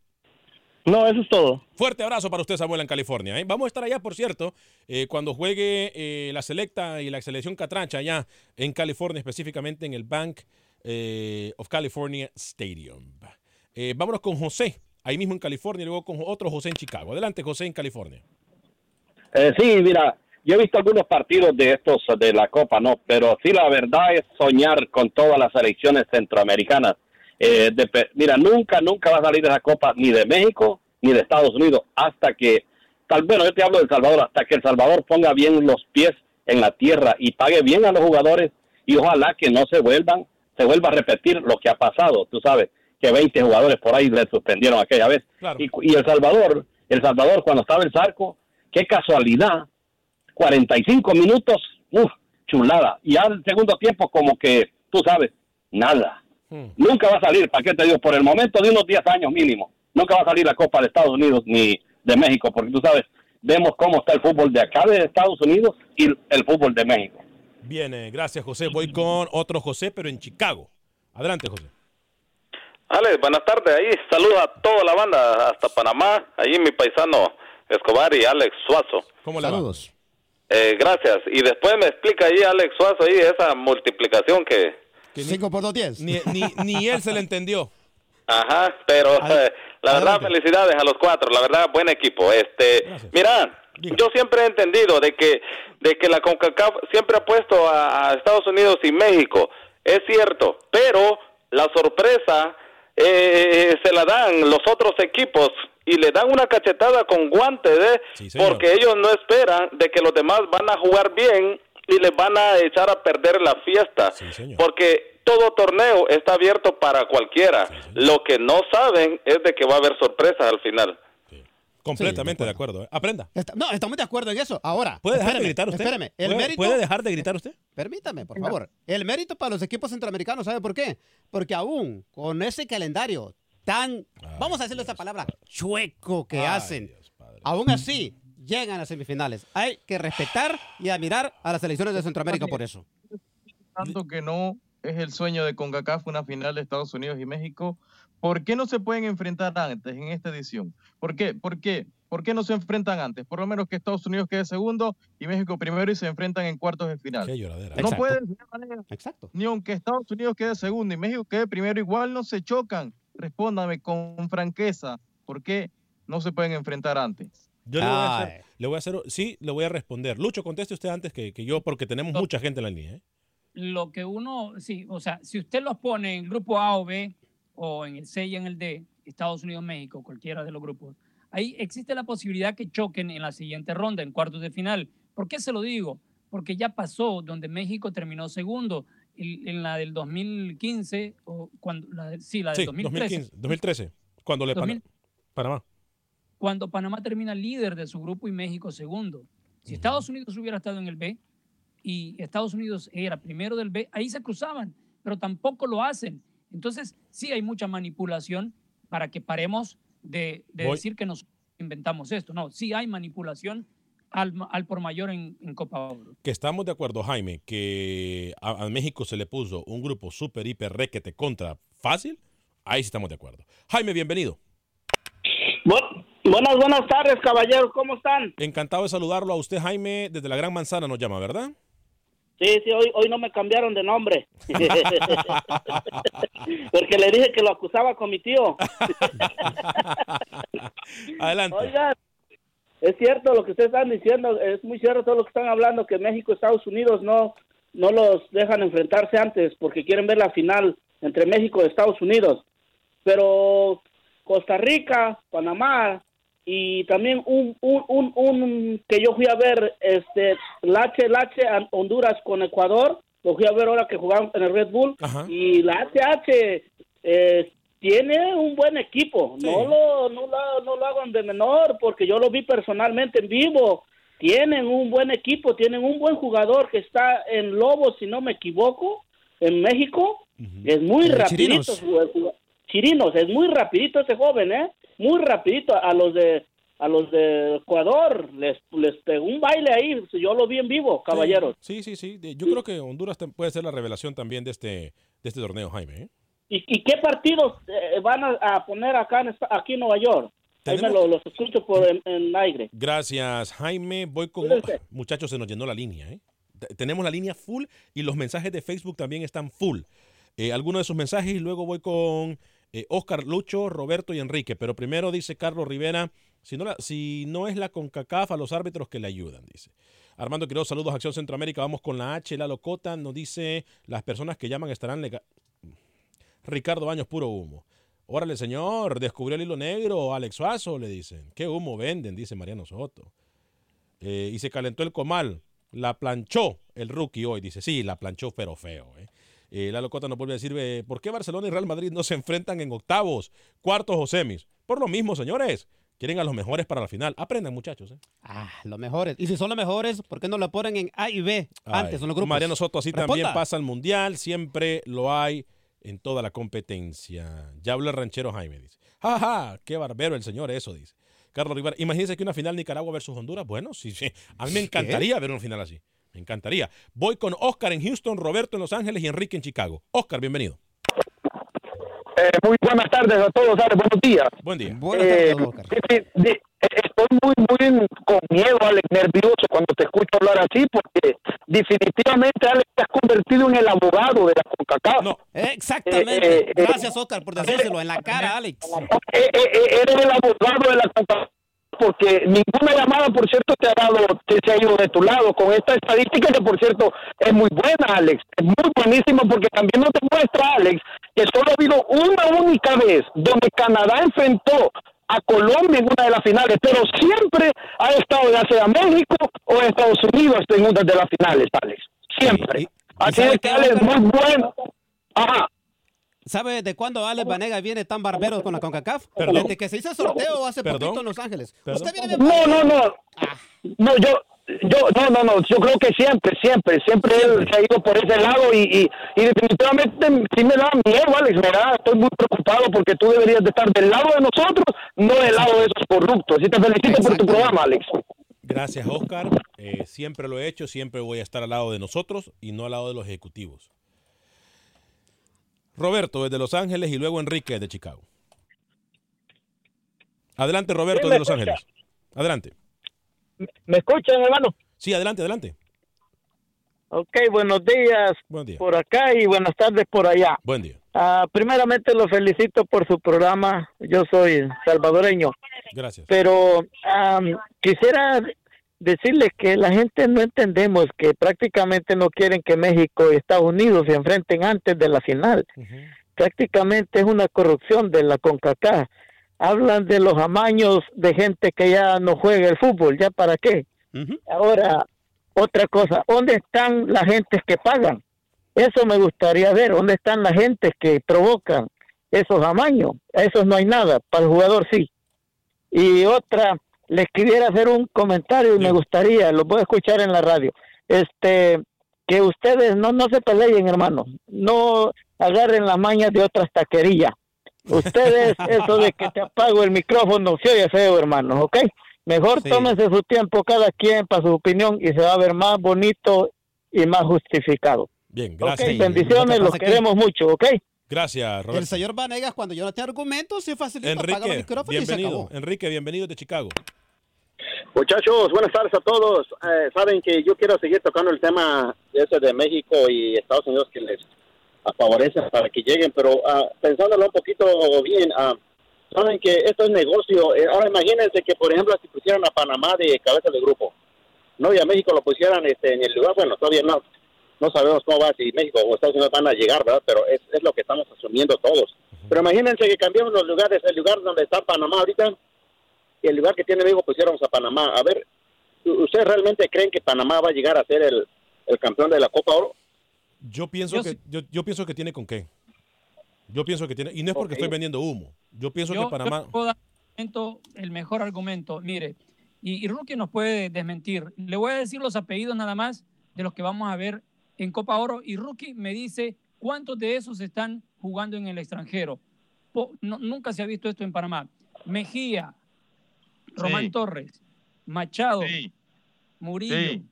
Speaker 7: No, eso es todo.
Speaker 1: Fuerte abrazo para usted, Samuel, en California. ¿eh? Vamos a estar allá, por cierto, eh, cuando juegue eh, la Selecta y la selección Catrancha allá en California, específicamente en el Bank eh, of California Stadium. Eh, vámonos con José, ahí mismo en California, y luego con otro José en Chicago. Adelante, José, en California.
Speaker 8: Eh, sí, mira, yo he visto algunos partidos de estos de la Copa, ¿no? Pero sí, la verdad es soñar con todas las selecciones centroamericanas. Eh, de mira, nunca, nunca va a salir esa Copa ni de México ni de Estados Unidos hasta que, tal bueno, yo te hablo de El Salvador, hasta que El Salvador ponga bien los pies en la tierra y pague bien a los jugadores y ojalá que no se vuelvan, se vuelva a repetir lo que ha pasado, tú sabes, que 20 jugadores por ahí le suspendieron aquella vez.
Speaker 1: Claro.
Speaker 8: Y, y El Salvador, El Salvador cuando estaba el Zarco, qué casualidad, 45 minutos, uff, chulada. Y al segundo tiempo como que, tú sabes, nada. Nunca va a salir, ¿para qué te digo? Por el momento de unos 10 años mínimo. Nunca va a salir la Copa de Estados Unidos ni de México, porque tú sabes, vemos cómo está el fútbol de acá de Estados Unidos y el fútbol de México.
Speaker 1: Bien, eh, gracias, José. Voy con otro José, pero en Chicago. Adelante, José.
Speaker 9: Alex, buenas tardes. Ahí saluda a toda la banda hasta Panamá. Ahí mi paisano Escobar y Alex Suazo.
Speaker 1: ¿Cómo le
Speaker 3: Saludos.
Speaker 9: Eh, gracias. Y después me explica ahí Alex Suazo ahí esa multiplicación que...
Speaker 3: 5 por 2, 10.
Speaker 1: Ni, ni, ni él se le entendió.
Speaker 9: Ajá, pero eh, la verdad felicidades a los cuatro, la verdad buen equipo. Este, mira, yo siempre he entendido de que de que la CONCACAF siempre ha puesto a, a Estados Unidos y México, es cierto, pero la sorpresa eh, se la dan los otros equipos y le dan una cachetada con guante de porque ellos no esperan de que los demás van a jugar bien y les van a echar a perder la fiesta. Porque todo torneo está abierto para cualquiera. Lo que no saben es de que va a haber sorpresas al final
Speaker 1: Completamente de acuerdo. ¿eh? Aprenda.
Speaker 3: Está- no, estamos de acuerdo en eso. Ahora,
Speaker 1: ¿Puede dejar de gritar usted?
Speaker 3: Espéreme, el
Speaker 1: ¿Puede-
Speaker 3: mérito...
Speaker 1: puede dejar de gritar usted?
Speaker 3: Permítame, por favor. El mérito para los equipos centroamericanos, ¿sabe por qué? Porque aún con ese calendario tan, vamos a decirle esta palabra, chueco que hacen, aún así llegan a semifinales. Hay que respetar y admirar a las selecciones de Centroamérica por eso.
Speaker 4: tanto que no es el sueño de CONCACAF una final de Estados Unidos y México, ¿por qué no se pueden enfrentar antes en esta edición? ¿Por qué? ¿Por qué? ¿Por qué no se enfrentan antes? Por lo menos que Estados Unidos quede segundo y México primero y se enfrentan en cuartos de final.
Speaker 1: Qué lloradera.
Speaker 4: No
Speaker 3: Exacto.
Speaker 4: puede ser manera.
Speaker 3: Exacto.
Speaker 4: Ni aunque Estados Unidos quede segundo y México quede primero, igual no se chocan. Respóndame con franqueza. ¿Por qué no se pueden enfrentar antes?
Speaker 1: Yo le voy, a hacer, le voy a hacer, sí, le voy a responder. Lucho, conteste usted antes que, que yo, porque tenemos mucha gente en la línea. ¿eh?
Speaker 2: lo que uno, sí, o sea, si usted los pone en grupo A o B, o en el C y en el D, Estados Unidos, México, cualquiera de los grupos, ahí existe la posibilidad que choquen en la siguiente ronda, en cuartos de final. ¿Por qué se lo digo? Porque ya pasó donde México terminó segundo en la del 2015, o cuando, la, sí, la del 2013.
Speaker 1: 2013, cuando le 2000, Panamá.
Speaker 2: Cuando Panamá termina líder de su grupo y México segundo. Si Estados Unidos hubiera estado en el B y Estados Unidos era primero del B, ahí se cruzaban, pero tampoco lo hacen. Entonces, sí hay mucha manipulación para que paremos de, decir que nos inventamos esto. No, sí hay manipulación al, por mayor en, Copa Oro.
Speaker 1: Que estamos de acuerdo, Jaime, que a, México se le puso un grupo super, hiper, requete contra fácil. Ahí sí estamos de acuerdo. Jaime, bienvenido.
Speaker 10: buenas, buenas tardes, caballeros. ¿Cómo están?
Speaker 1: Encantado de saludarlo a usted, Jaime. Desde la Gran Manzana nos llama, ¿verdad?
Speaker 10: Sí, sí, hoy, hoy no me cambiaron de nombre. Porque le dije que lo acusaba con mi tío.
Speaker 1: Adelante.
Speaker 10: Oigan, es cierto lo que ustedes están diciendo, es muy cierto todo lo que están hablando, que México y Estados Unidos no, no los dejan enfrentarse antes porque quieren ver la final entre México y Estados Unidos. Pero Costa Rica, Panamá, y también un, un, un, un, que yo fui a ver este Lache Lache Honduras con Ecuador lo fui a ver ahora que jugaban en el Red Bull y la HH eh, tiene un buen equipo no lo no lo, no lo hagan de menor porque yo lo vi personalmente en vivo tienen un buen equipo tienen un buen jugador que está en Lobos si no me equivoco en México es muy rapidito Chirinos. es muy rapidito ese joven eh muy rapidito a los de a los de Ecuador les, les pegó un baile ahí, yo lo vi en vivo, caballeros.
Speaker 1: Sí, sí, sí, yo creo que Honduras puede ser la revelación también de este de este torneo, Jaime. ¿eh?
Speaker 10: ¿Y, qué partidos eh, van a, poner acá en, aquí en Nueva York? Ahí me los escucho por en, aire.
Speaker 1: Gracias, Jaime. Voy con... Muchachos, se nos llenó la línea. ¿eh? Tenemos la línea full y los mensajes de Facebook también están full. Eh, algunos de sus mensajes y luego voy con eh, Oscar Lucho, Roberto y Enrique. Pero primero dice Carlos Rivera, si no, si no es la CONCACAF, a los árbitros que le ayudan, dice. Armando Quiroz, saludos Acción Centroamérica. Vamos con la H, la locota. Nos dice, las personas que llaman estarán legal. Ricardo Baños, puro humo. Órale, señor, descubrió el hilo negro, Alex Suazo, le dicen. ¿Qué humo venden? Dice Mariano Soto. Eh, y se calentó el comal. La planchó el rookie hoy. Dice, sí, la planchó, pero feo. Eh. Eh, la locota nos vuelve a decir, eh, ¿por qué Barcelona y Real Madrid no se enfrentan en octavos, cuartos o semis? Por lo mismo, señores. Quieren a los mejores para la final. Aprendan, muchachos. ¿eh?
Speaker 3: Ah, los mejores. Y si son los mejores, ¿por qué no lo ponen en A y B antes en los grupos?
Speaker 1: Mariano Soto así también pasa al Mundial. Siempre lo hay en toda la competencia. Ya habla el ranchero Jaime, dice. ¡Ja, ja! ¡Qué barbero el señor eso! Dice. Carlos Rivera, imagínense que una final Nicaragua versus Honduras. Bueno, sí, sí. A mí me encantaría ver una final así. Me encantaría. Voy con Oscar en Houston, Roberto en Los Ángeles y Enrique en Chicago. Oscar, bienvenido.
Speaker 11: Eh, muy buenas tardes a todos, buenos días.
Speaker 1: Buen día.
Speaker 11: Eh, estoy muy, muy con miedo, Alex, nervioso cuando te escucho hablar así, porque definitivamente, Alex, te has convertido en el abogado de la CONCACAF. No.
Speaker 3: Exactamente. Eh, Gracias, Oscar, por decírselo en la cara, Alex.
Speaker 11: eres el abogado de la CONCACAF porque ninguna llamada, por cierto, te ha dado, te se ha ido de tu lado con esta estadística que, por cierto, es muy buena, Alex. Es muy buenísima porque también nos demuestra, Alex, que solo ha habido una única vez donde Canadá enfrentó a Colombia en una de las finales, pero siempre ha estado ya sea México o Estados Unidos en una de las finales, Alex. Siempre. Así es que Alex, muy bueno. Ajá.
Speaker 3: ¿Sabe de cuándo Alex Vanega viene tan barbero con la CONCACAF? Desde que se hizo sorteo hace poquito en Los Ángeles. ¿Usted viene
Speaker 11: no, no, no. No, yo, yo, no, no, no. Yo creo que siempre, siempre, siempre él se ha ido por ese lado y, y, definitivamente sí me da miedo, Alex. Me da, estoy muy preocupado porque tú deberías de estar del lado de nosotros, no del lado de esos corruptos. Y te felicito por tu programa, Alex.
Speaker 1: Gracias, Oscar. Eh, siempre lo he hecho, siempre voy a estar al lado de nosotros y no al lado de los ejecutivos. Roberto desde Los Ángeles y luego Enrique de Chicago. Adelante, Roberto de Los Ángeles. Adelante.
Speaker 11: ¿Me escuchan, hermano?
Speaker 1: Sí, adelante, adelante.
Speaker 11: Ok, buenos días por acá y buenas tardes por allá.
Speaker 1: Buen día.
Speaker 11: Ah, primeramente lo felicito por su programa. Yo soy salvadoreño.
Speaker 1: Gracias.
Speaker 11: Pero quisiera decirles que la gente no entendemos que prácticamente no quieren que México y Estados Unidos se enfrenten antes de la final. Prácticamente es una corrupción de la CONCACAF. hablan de los amaños de gente que ya no juega el fútbol, ¿ya para qué? Ahora, otra cosa, ¿dónde están las gentes que pagan? Eso me gustaría ver, ¿dónde están las gentes que provocan esos amaños? A esos no hay nada, para el jugador sí. Y otra, les quisiera hacer un comentario y me gustaría, lo voy a escuchar en la radio, este, que ustedes no, no se peleen, hermano, no agarren las mañas de otras taquerías. Ustedes, eso de que te apago el micrófono, se oye feo, hermano, ¿ok? Mejor tómense su tiempo cada quien para su opinión y se va a ver más bonito y más justificado.
Speaker 1: Bien, gracias.
Speaker 11: Ok, bendiciones, los queremos mucho, ¿ok?
Speaker 1: Gracias, Roberto.
Speaker 3: El señor Vanegas, cuando yo no tengo argumentos, se facilita, apaga el
Speaker 1: Enrique,
Speaker 3: micrófono y se
Speaker 1: bienvenido.
Speaker 3: acabó.
Speaker 1: Enrique, bienvenido de Chicago.
Speaker 12: Muchachos, buenas tardes a todos. Eh, saben que yo quiero seguir tocando el tema ese de México y Estados Unidos que les favorece para que lleguen, pero ah, pensándolo un poquito bien, ah, saben que esto es negocio. Eh, ahora imagínense que, por ejemplo, si pusieran a Panamá de cabeza de grupo, no, y a México lo pusieran este, en el lugar, bueno, todavía no, no sabemos cómo va, si México o Estados Unidos van a llegar, ¿verdad? Pero es, es lo que estamos asumiendo todos. Pero imagínense que cambiamos los lugares, el lugar donde está Panamá ahorita, el lugar que tiene México pusiéramos a Panamá. A ver, ¿ustedes realmente creen que Panamá va a llegar a ser el, el campeón de la Copa Oro?
Speaker 1: Yo pienso que yo, yo pienso que tiene con qué. Yo pienso que tiene y no es porque estoy vendiendo humo. Yo pienso
Speaker 2: Yo-
Speaker 1: que Panamá
Speaker 2: yo puedo dar argumento, el mejor argumento. Mire, y, y Rookie nos puede desmentir. Le voy a decir los apellidos nada más de los que vamos a ver en Copa Oro. Y Rookie me dice cuántos de esos están jugando en el extranjero. Po- no- nunca se ha visto esto en Panamá. Mejía, Román
Speaker 4: Sí.
Speaker 2: Torres, Machado,
Speaker 4: Sí.
Speaker 2: Murillo,
Speaker 4: Sí.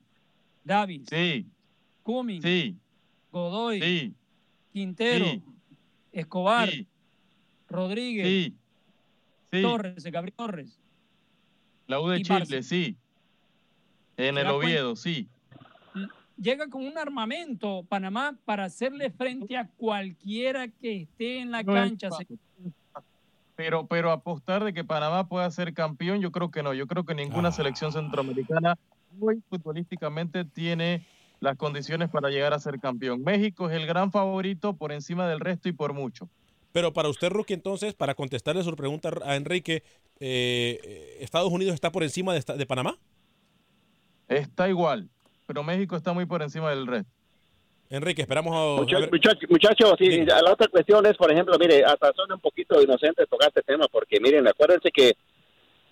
Speaker 2: Davis,
Speaker 4: Sí.
Speaker 2: Cumming,
Speaker 4: Sí.
Speaker 2: Godoy,
Speaker 4: Sí.
Speaker 2: Quintero,
Speaker 4: Sí.
Speaker 2: Escobar,
Speaker 4: Sí.
Speaker 2: Rodríguez,
Speaker 4: Sí. Sí.
Speaker 2: Torres, Gabriel Torres.
Speaker 4: La U de Chile,
Speaker 2: Barça.
Speaker 4: sí. En
Speaker 2: ¿Se
Speaker 4: el
Speaker 2: cuenta?
Speaker 4: Oviedo, sí.
Speaker 2: llega con un armamento Panamá para hacerle frente a cualquiera que esté en la
Speaker 4: No
Speaker 2: cancha.
Speaker 4: Pero, pero apostar de que Panamá pueda ser campeón, yo creo que no. Yo creo que ninguna selección centroamericana hoy futbolísticamente tiene las condiciones para llegar a ser campeón. México es el gran favorito por encima del resto y por mucho.
Speaker 1: Pero para usted, Rookie, entonces, para contestarle su pregunta a Enrique, eh, ¿Estados Unidos está por encima de, de Panamá?
Speaker 4: Está igual, pero México está muy por encima del resto.
Speaker 1: Enrique, esperamos a,
Speaker 12: muchachos, sí, la otra cuestión es, por ejemplo, mire, hasta son un poquito inocente tocar este tema, porque miren, acuérdense que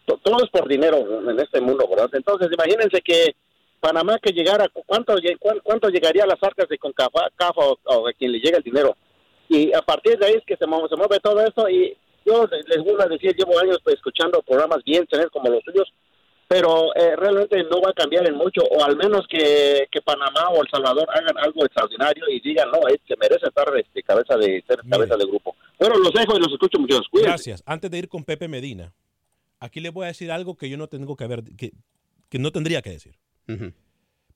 Speaker 12: to- todo es por dinero en este mundo, ¿verdad? Entonces, imagínense que Panamá que llegara, ¿cuánto, cuánto llegaría a las arcas de CONCACAF o, o a quien le llega el dinero? Y a partir de ahí es que se mueve, se mueve todo eso y yo les les vuelvo a decir, llevo años pues, escuchando programas bien tener como los suyos, pero eh, realmente no va a cambiar en mucho, o al menos que, que Panamá o El Salvador hagan algo extraordinario y digan, no, eh, se merece estar este, cabeza de ser cabeza de grupo. Bueno, los dejo y los escucho muchos. Cuídense.
Speaker 1: Gracias. Antes de ir con Pepe Medina, aquí les voy a decir algo que yo no tengo que ver, que, que no tendría que decir.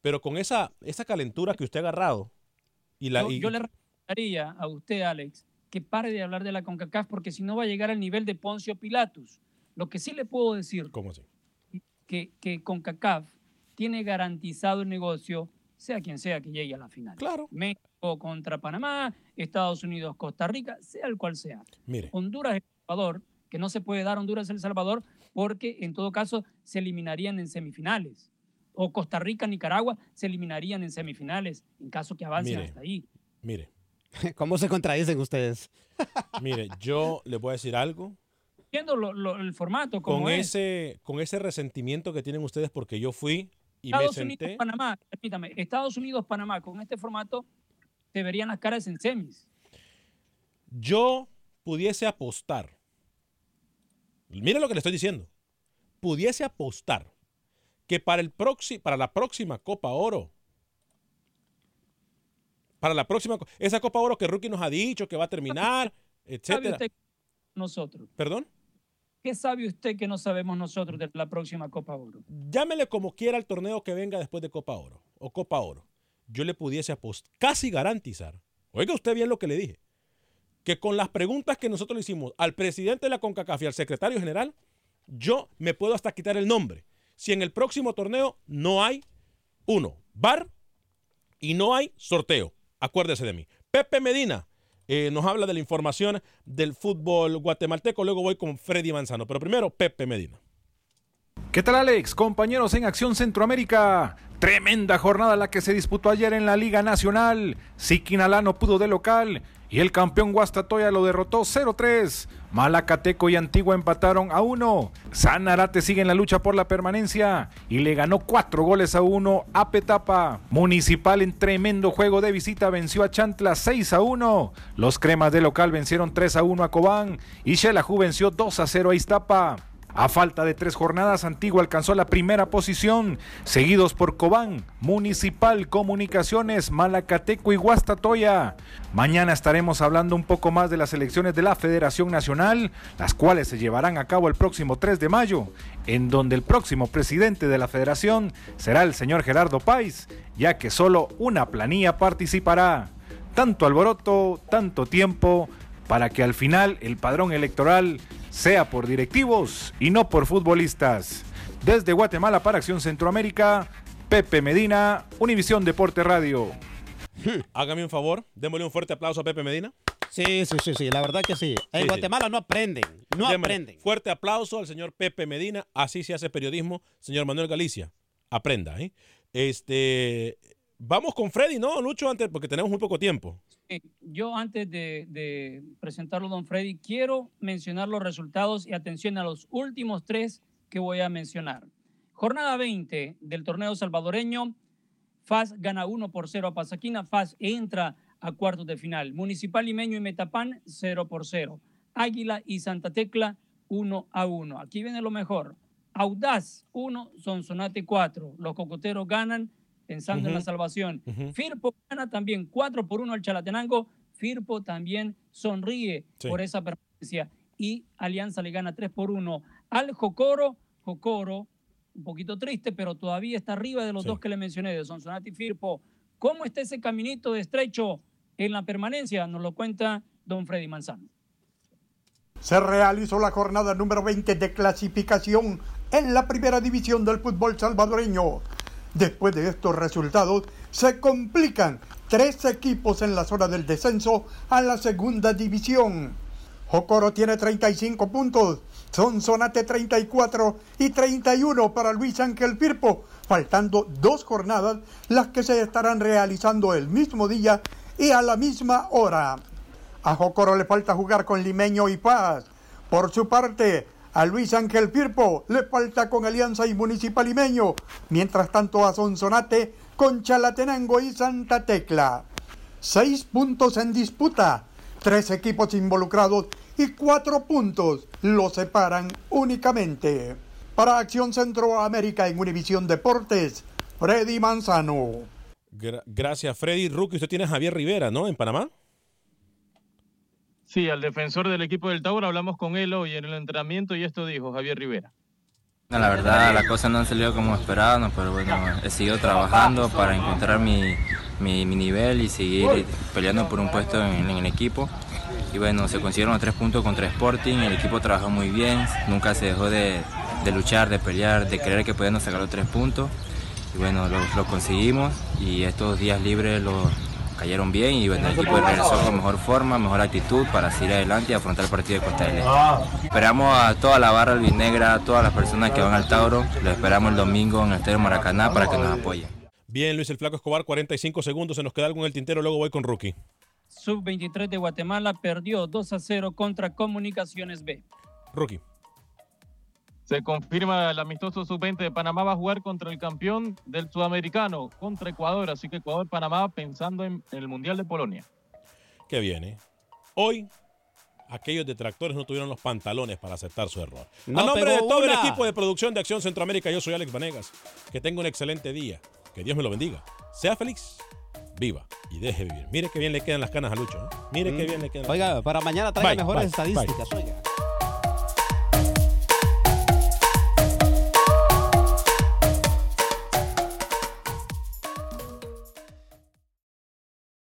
Speaker 1: Pero con esa, esa calentura que usted ha agarrado y la
Speaker 2: Yo,
Speaker 1: y-
Speaker 2: yo le recomendaría a usted, Alex, que pare de hablar de la CONCACAF porque si no va a llegar al nivel de Poncio Pilatus. Lo que sí le puedo decir
Speaker 1: ¿Cómo así?
Speaker 2: Que, que CONCACAF tiene garantizado el negocio, sea quien sea que llegue a la final.
Speaker 1: Claro.
Speaker 2: México contra Panamá, Estados Unidos, Costa Rica, sea el cual sea.
Speaker 1: Mire,
Speaker 2: Honduras, El Salvador, que no se puede dar Honduras, El Salvador, porque en todo caso se eliminarían en semifinales. O Costa Rica, Nicaragua se eliminarían en semifinales, en caso que avancen
Speaker 1: Mire.
Speaker 2: hasta ahí.
Speaker 1: mire,
Speaker 3: ¿Cómo se contradicen ustedes?
Speaker 1: mire, yo le voy a decir algo.
Speaker 2: Viendo lo- lo- el formato, como
Speaker 1: Con
Speaker 2: es.
Speaker 1: ese, con ese resentimiento que tienen ustedes porque yo fui y me
Speaker 2: Estados
Speaker 1: senté.
Speaker 2: Unidos, Panamá, permítame, Estados Unidos, Panamá, con este formato se verían las caras en semis.
Speaker 1: yo pudiese apostar, mire lo que le estoy diciendo, pudiese apostar que para, el proxi- para la próxima Copa Oro, para la próxima, esa Copa Oro que Rookie nos ha dicho que va a terminar,
Speaker 2: ¿Sabe
Speaker 1: etcétera.
Speaker 2: nosotros?
Speaker 1: ¿Perdón?
Speaker 2: ¿Qué sabe usted que no sabemos nosotros de la próxima Copa Oro?
Speaker 1: Llámele como quiera el torneo que venga después de Copa Oro o Copa Oro. Yo le pudiese apostar, casi garantizar, oiga usted bien lo que le dije, que con las preguntas que nosotros le hicimos al presidente de la CONCACAF y al secretario general, yo me puedo hasta quitar el nombre. Si en el próximo torneo no hay, uno, bar y no hay sorteo. Acuérdese de mí. Pepe Medina, eh, nos habla de la información del fútbol guatemalteco. Luego voy con Freddy Manzano. Pero primero, Pepe Medina.
Speaker 13: ¿Qué tal Alex? Compañeros en Acción Centroamérica. Tremenda jornada la que se disputó ayer en la Liga Nacional. Siquinalá no pudo de local y el campeón Guastatoya lo derrotó 0-3. Malacateco y Antigua empataron a 1. Sanarate sigue en la lucha por la permanencia y le ganó 4 goles a 1 a Petapa. Municipal en tremendo juego de visita venció a Chantla 6 a 1. Los cremas de local vencieron 3 a 1 a Cobán y Xelajú venció 2 a 0 a Iztapa. A falta de tres jornadas, Antigua alcanzó la primera posición, seguidos por Cobán, Municipal, Comunicaciones, Malacateco y Guastatoya. Mañana estaremos hablando un poco más de las elecciones de la Federación Nacional, las cuales se llevarán a cabo el próximo 3 de mayo, en donde el próximo presidente de la Federación será el señor Gerardo Páez, ya que solo una planilla participará. Tanto alboroto, tanto tiempo, para que al final el padrón electoral sea por directivos y no por futbolistas. Desde Guatemala para Acción Centroamérica, Pepe Medina, Univisión Deporte Radio.
Speaker 1: Hágame un favor, démosle un fuerte aplauso a Pepe Medina.
Speaker 3: Sí, sí, sí, sí, la verdad que sí. En
Speaker 1: Sí,
Speaker 3: Guatemala no aprenden, no
Speaker 1: Démosle
Speaker 3: aprenden.
Speaker 1: Fuerte aplauso al señor Pepe Medina. Así se hace periodismo. Señor Manuel Galicia, aprenda. ¿eh? Este, vamos con Freddy, ¿no, Lucho? Antes, porque tenemos muy poco tiempo.
Speaker 2: Yo antes de, de presentarlo, don Freddy, quiero mencionar los resultados y atención a los últimos tres que voy a mencionar. Jornada 20 del torneo salvadoreño, FAS gana 1 por 0 a Pasaquina, FAS entra a cuartos de final. Municipal Limeño y Metapán 0 por 0. Águila y Santa Tecla 1 a 1. Aquí viene lo mejor. Audaz 1, Sonsonate 4. Los cocoteros ganan pensando en la salvación. Firpo gana también 4 por 1 al Chalatenango. Firpo también sonríe
Speaker 14: Sí.
Speaker 2: por esa permanencia. Y Alianza le gana 3 por 1 al Jocoro. Jocoro, un poquito triste, pero todavía está arriba de los dos que le mencioné, de Sonsonate y Firpo. ¿Cómo está ese caminito de estrecho en la permanencia? Nos lo cuenta don Freddy Manzano.
Speaker 15: Se realizó la jornada número 20 de clasificación en la primera división del fútbol salvadoreño. Después de estos resultados, se complican tres equipos en la zona del descenso a la segunda división. Jocoro tiene 35 puntos, Sonsonate 34 y 31 para Luis Ángel Firpo, faltando dos jornadas, las que se estarán realizando el mismo día y a la misma hora. A Jocoro le falta jugar con Limeño y Paz. Por su parte, a Luis Ángel Firpo le falta con Alianza y Municipal Limeño. Mientras tanto a Sonsonate con Chalatenango y Santa Tecla. Seis puntos en disputa, tres equipos involucrados y cuatro puntos los separan únicamente. Para Acción Centroamérica en Univisión Deportes, Freddy Manzano.
Speaker 1: Gra- gracias, Freddy. Rookie, usted tiene a Javier Rivera, ¿no? En Panamá.
Speaker 4: Sí, al defensor del equipo del Tauro hablamos con él hoy en el entrenamiento y esto dijo Javier Rivera.
Speaker 16: La verdad, las cosas no han salido como esperábamos, pero bueno, he seguido trabajando para encontrar mi, mi, mi nivel y seguir peleando por un puesto en, en el equipo. Y bueno, se consiguieron los tres puntos contra Sporting, el equipo trabajó muy bien, nunca se dejó de, de luchar, de pelear, de creer que podíamos sacar los tres puntos. Y bueno, lo, lo conseguimos y estos días libres los cayeron bien y bueno, el equipo regresó con mejor forma, mejor actitud para seguir adelante y afrontar el partido de Costa del Este. Esperamos a toda la barra albinegra, a todas las personas que van al Tauro, lo esperamos el domingo en el Estadio Maracaná para que nos apoyen.
Speaker 1: Bien, Luis el Flaco Escobar, 45 segundos. Se nos queda algo en el tintero. Luego voy con Rookie.
Speaker 2: Sub-23 de Guatemala perdió 2 a 0 contra Comunicaciones B.
Speaker 1: Rookie.
Speaker 4: Se confirma el amistoso sub-20 de Panamá va a jugar contra el campeón del sudamericano, contra Ecuador. Así que Ecuador-Panamá pensando en, el Mundial de Polonia.
Speaker 1: Qué bien, ¿eh? Hoy, aquellos detractores no tuvieron los pantalones para aceptar su error.
Speaker 3: No
Speaker 1: a nombre de todo el equipo de producción de Acción Centroamérica, yo soy Alex Vanegas. Que tenga un excelente día. Que Dios me lo bendiga. Sea feliz, viva y deje vivir. Mire qué bien le quedan las canas a Lucho. ¿eh? Mire qué
Speaker 3: Mm.
Speaker 1: bien le quedan. las
Speaker 3: Oiga,
Speaker 1: canas.
Speaker 3: para mañana traiga
Speaker 1: Bye,
Speaker 3: mejores
Speaker 1: bye, bye.
Speaker 3: estadísticas. Oiga.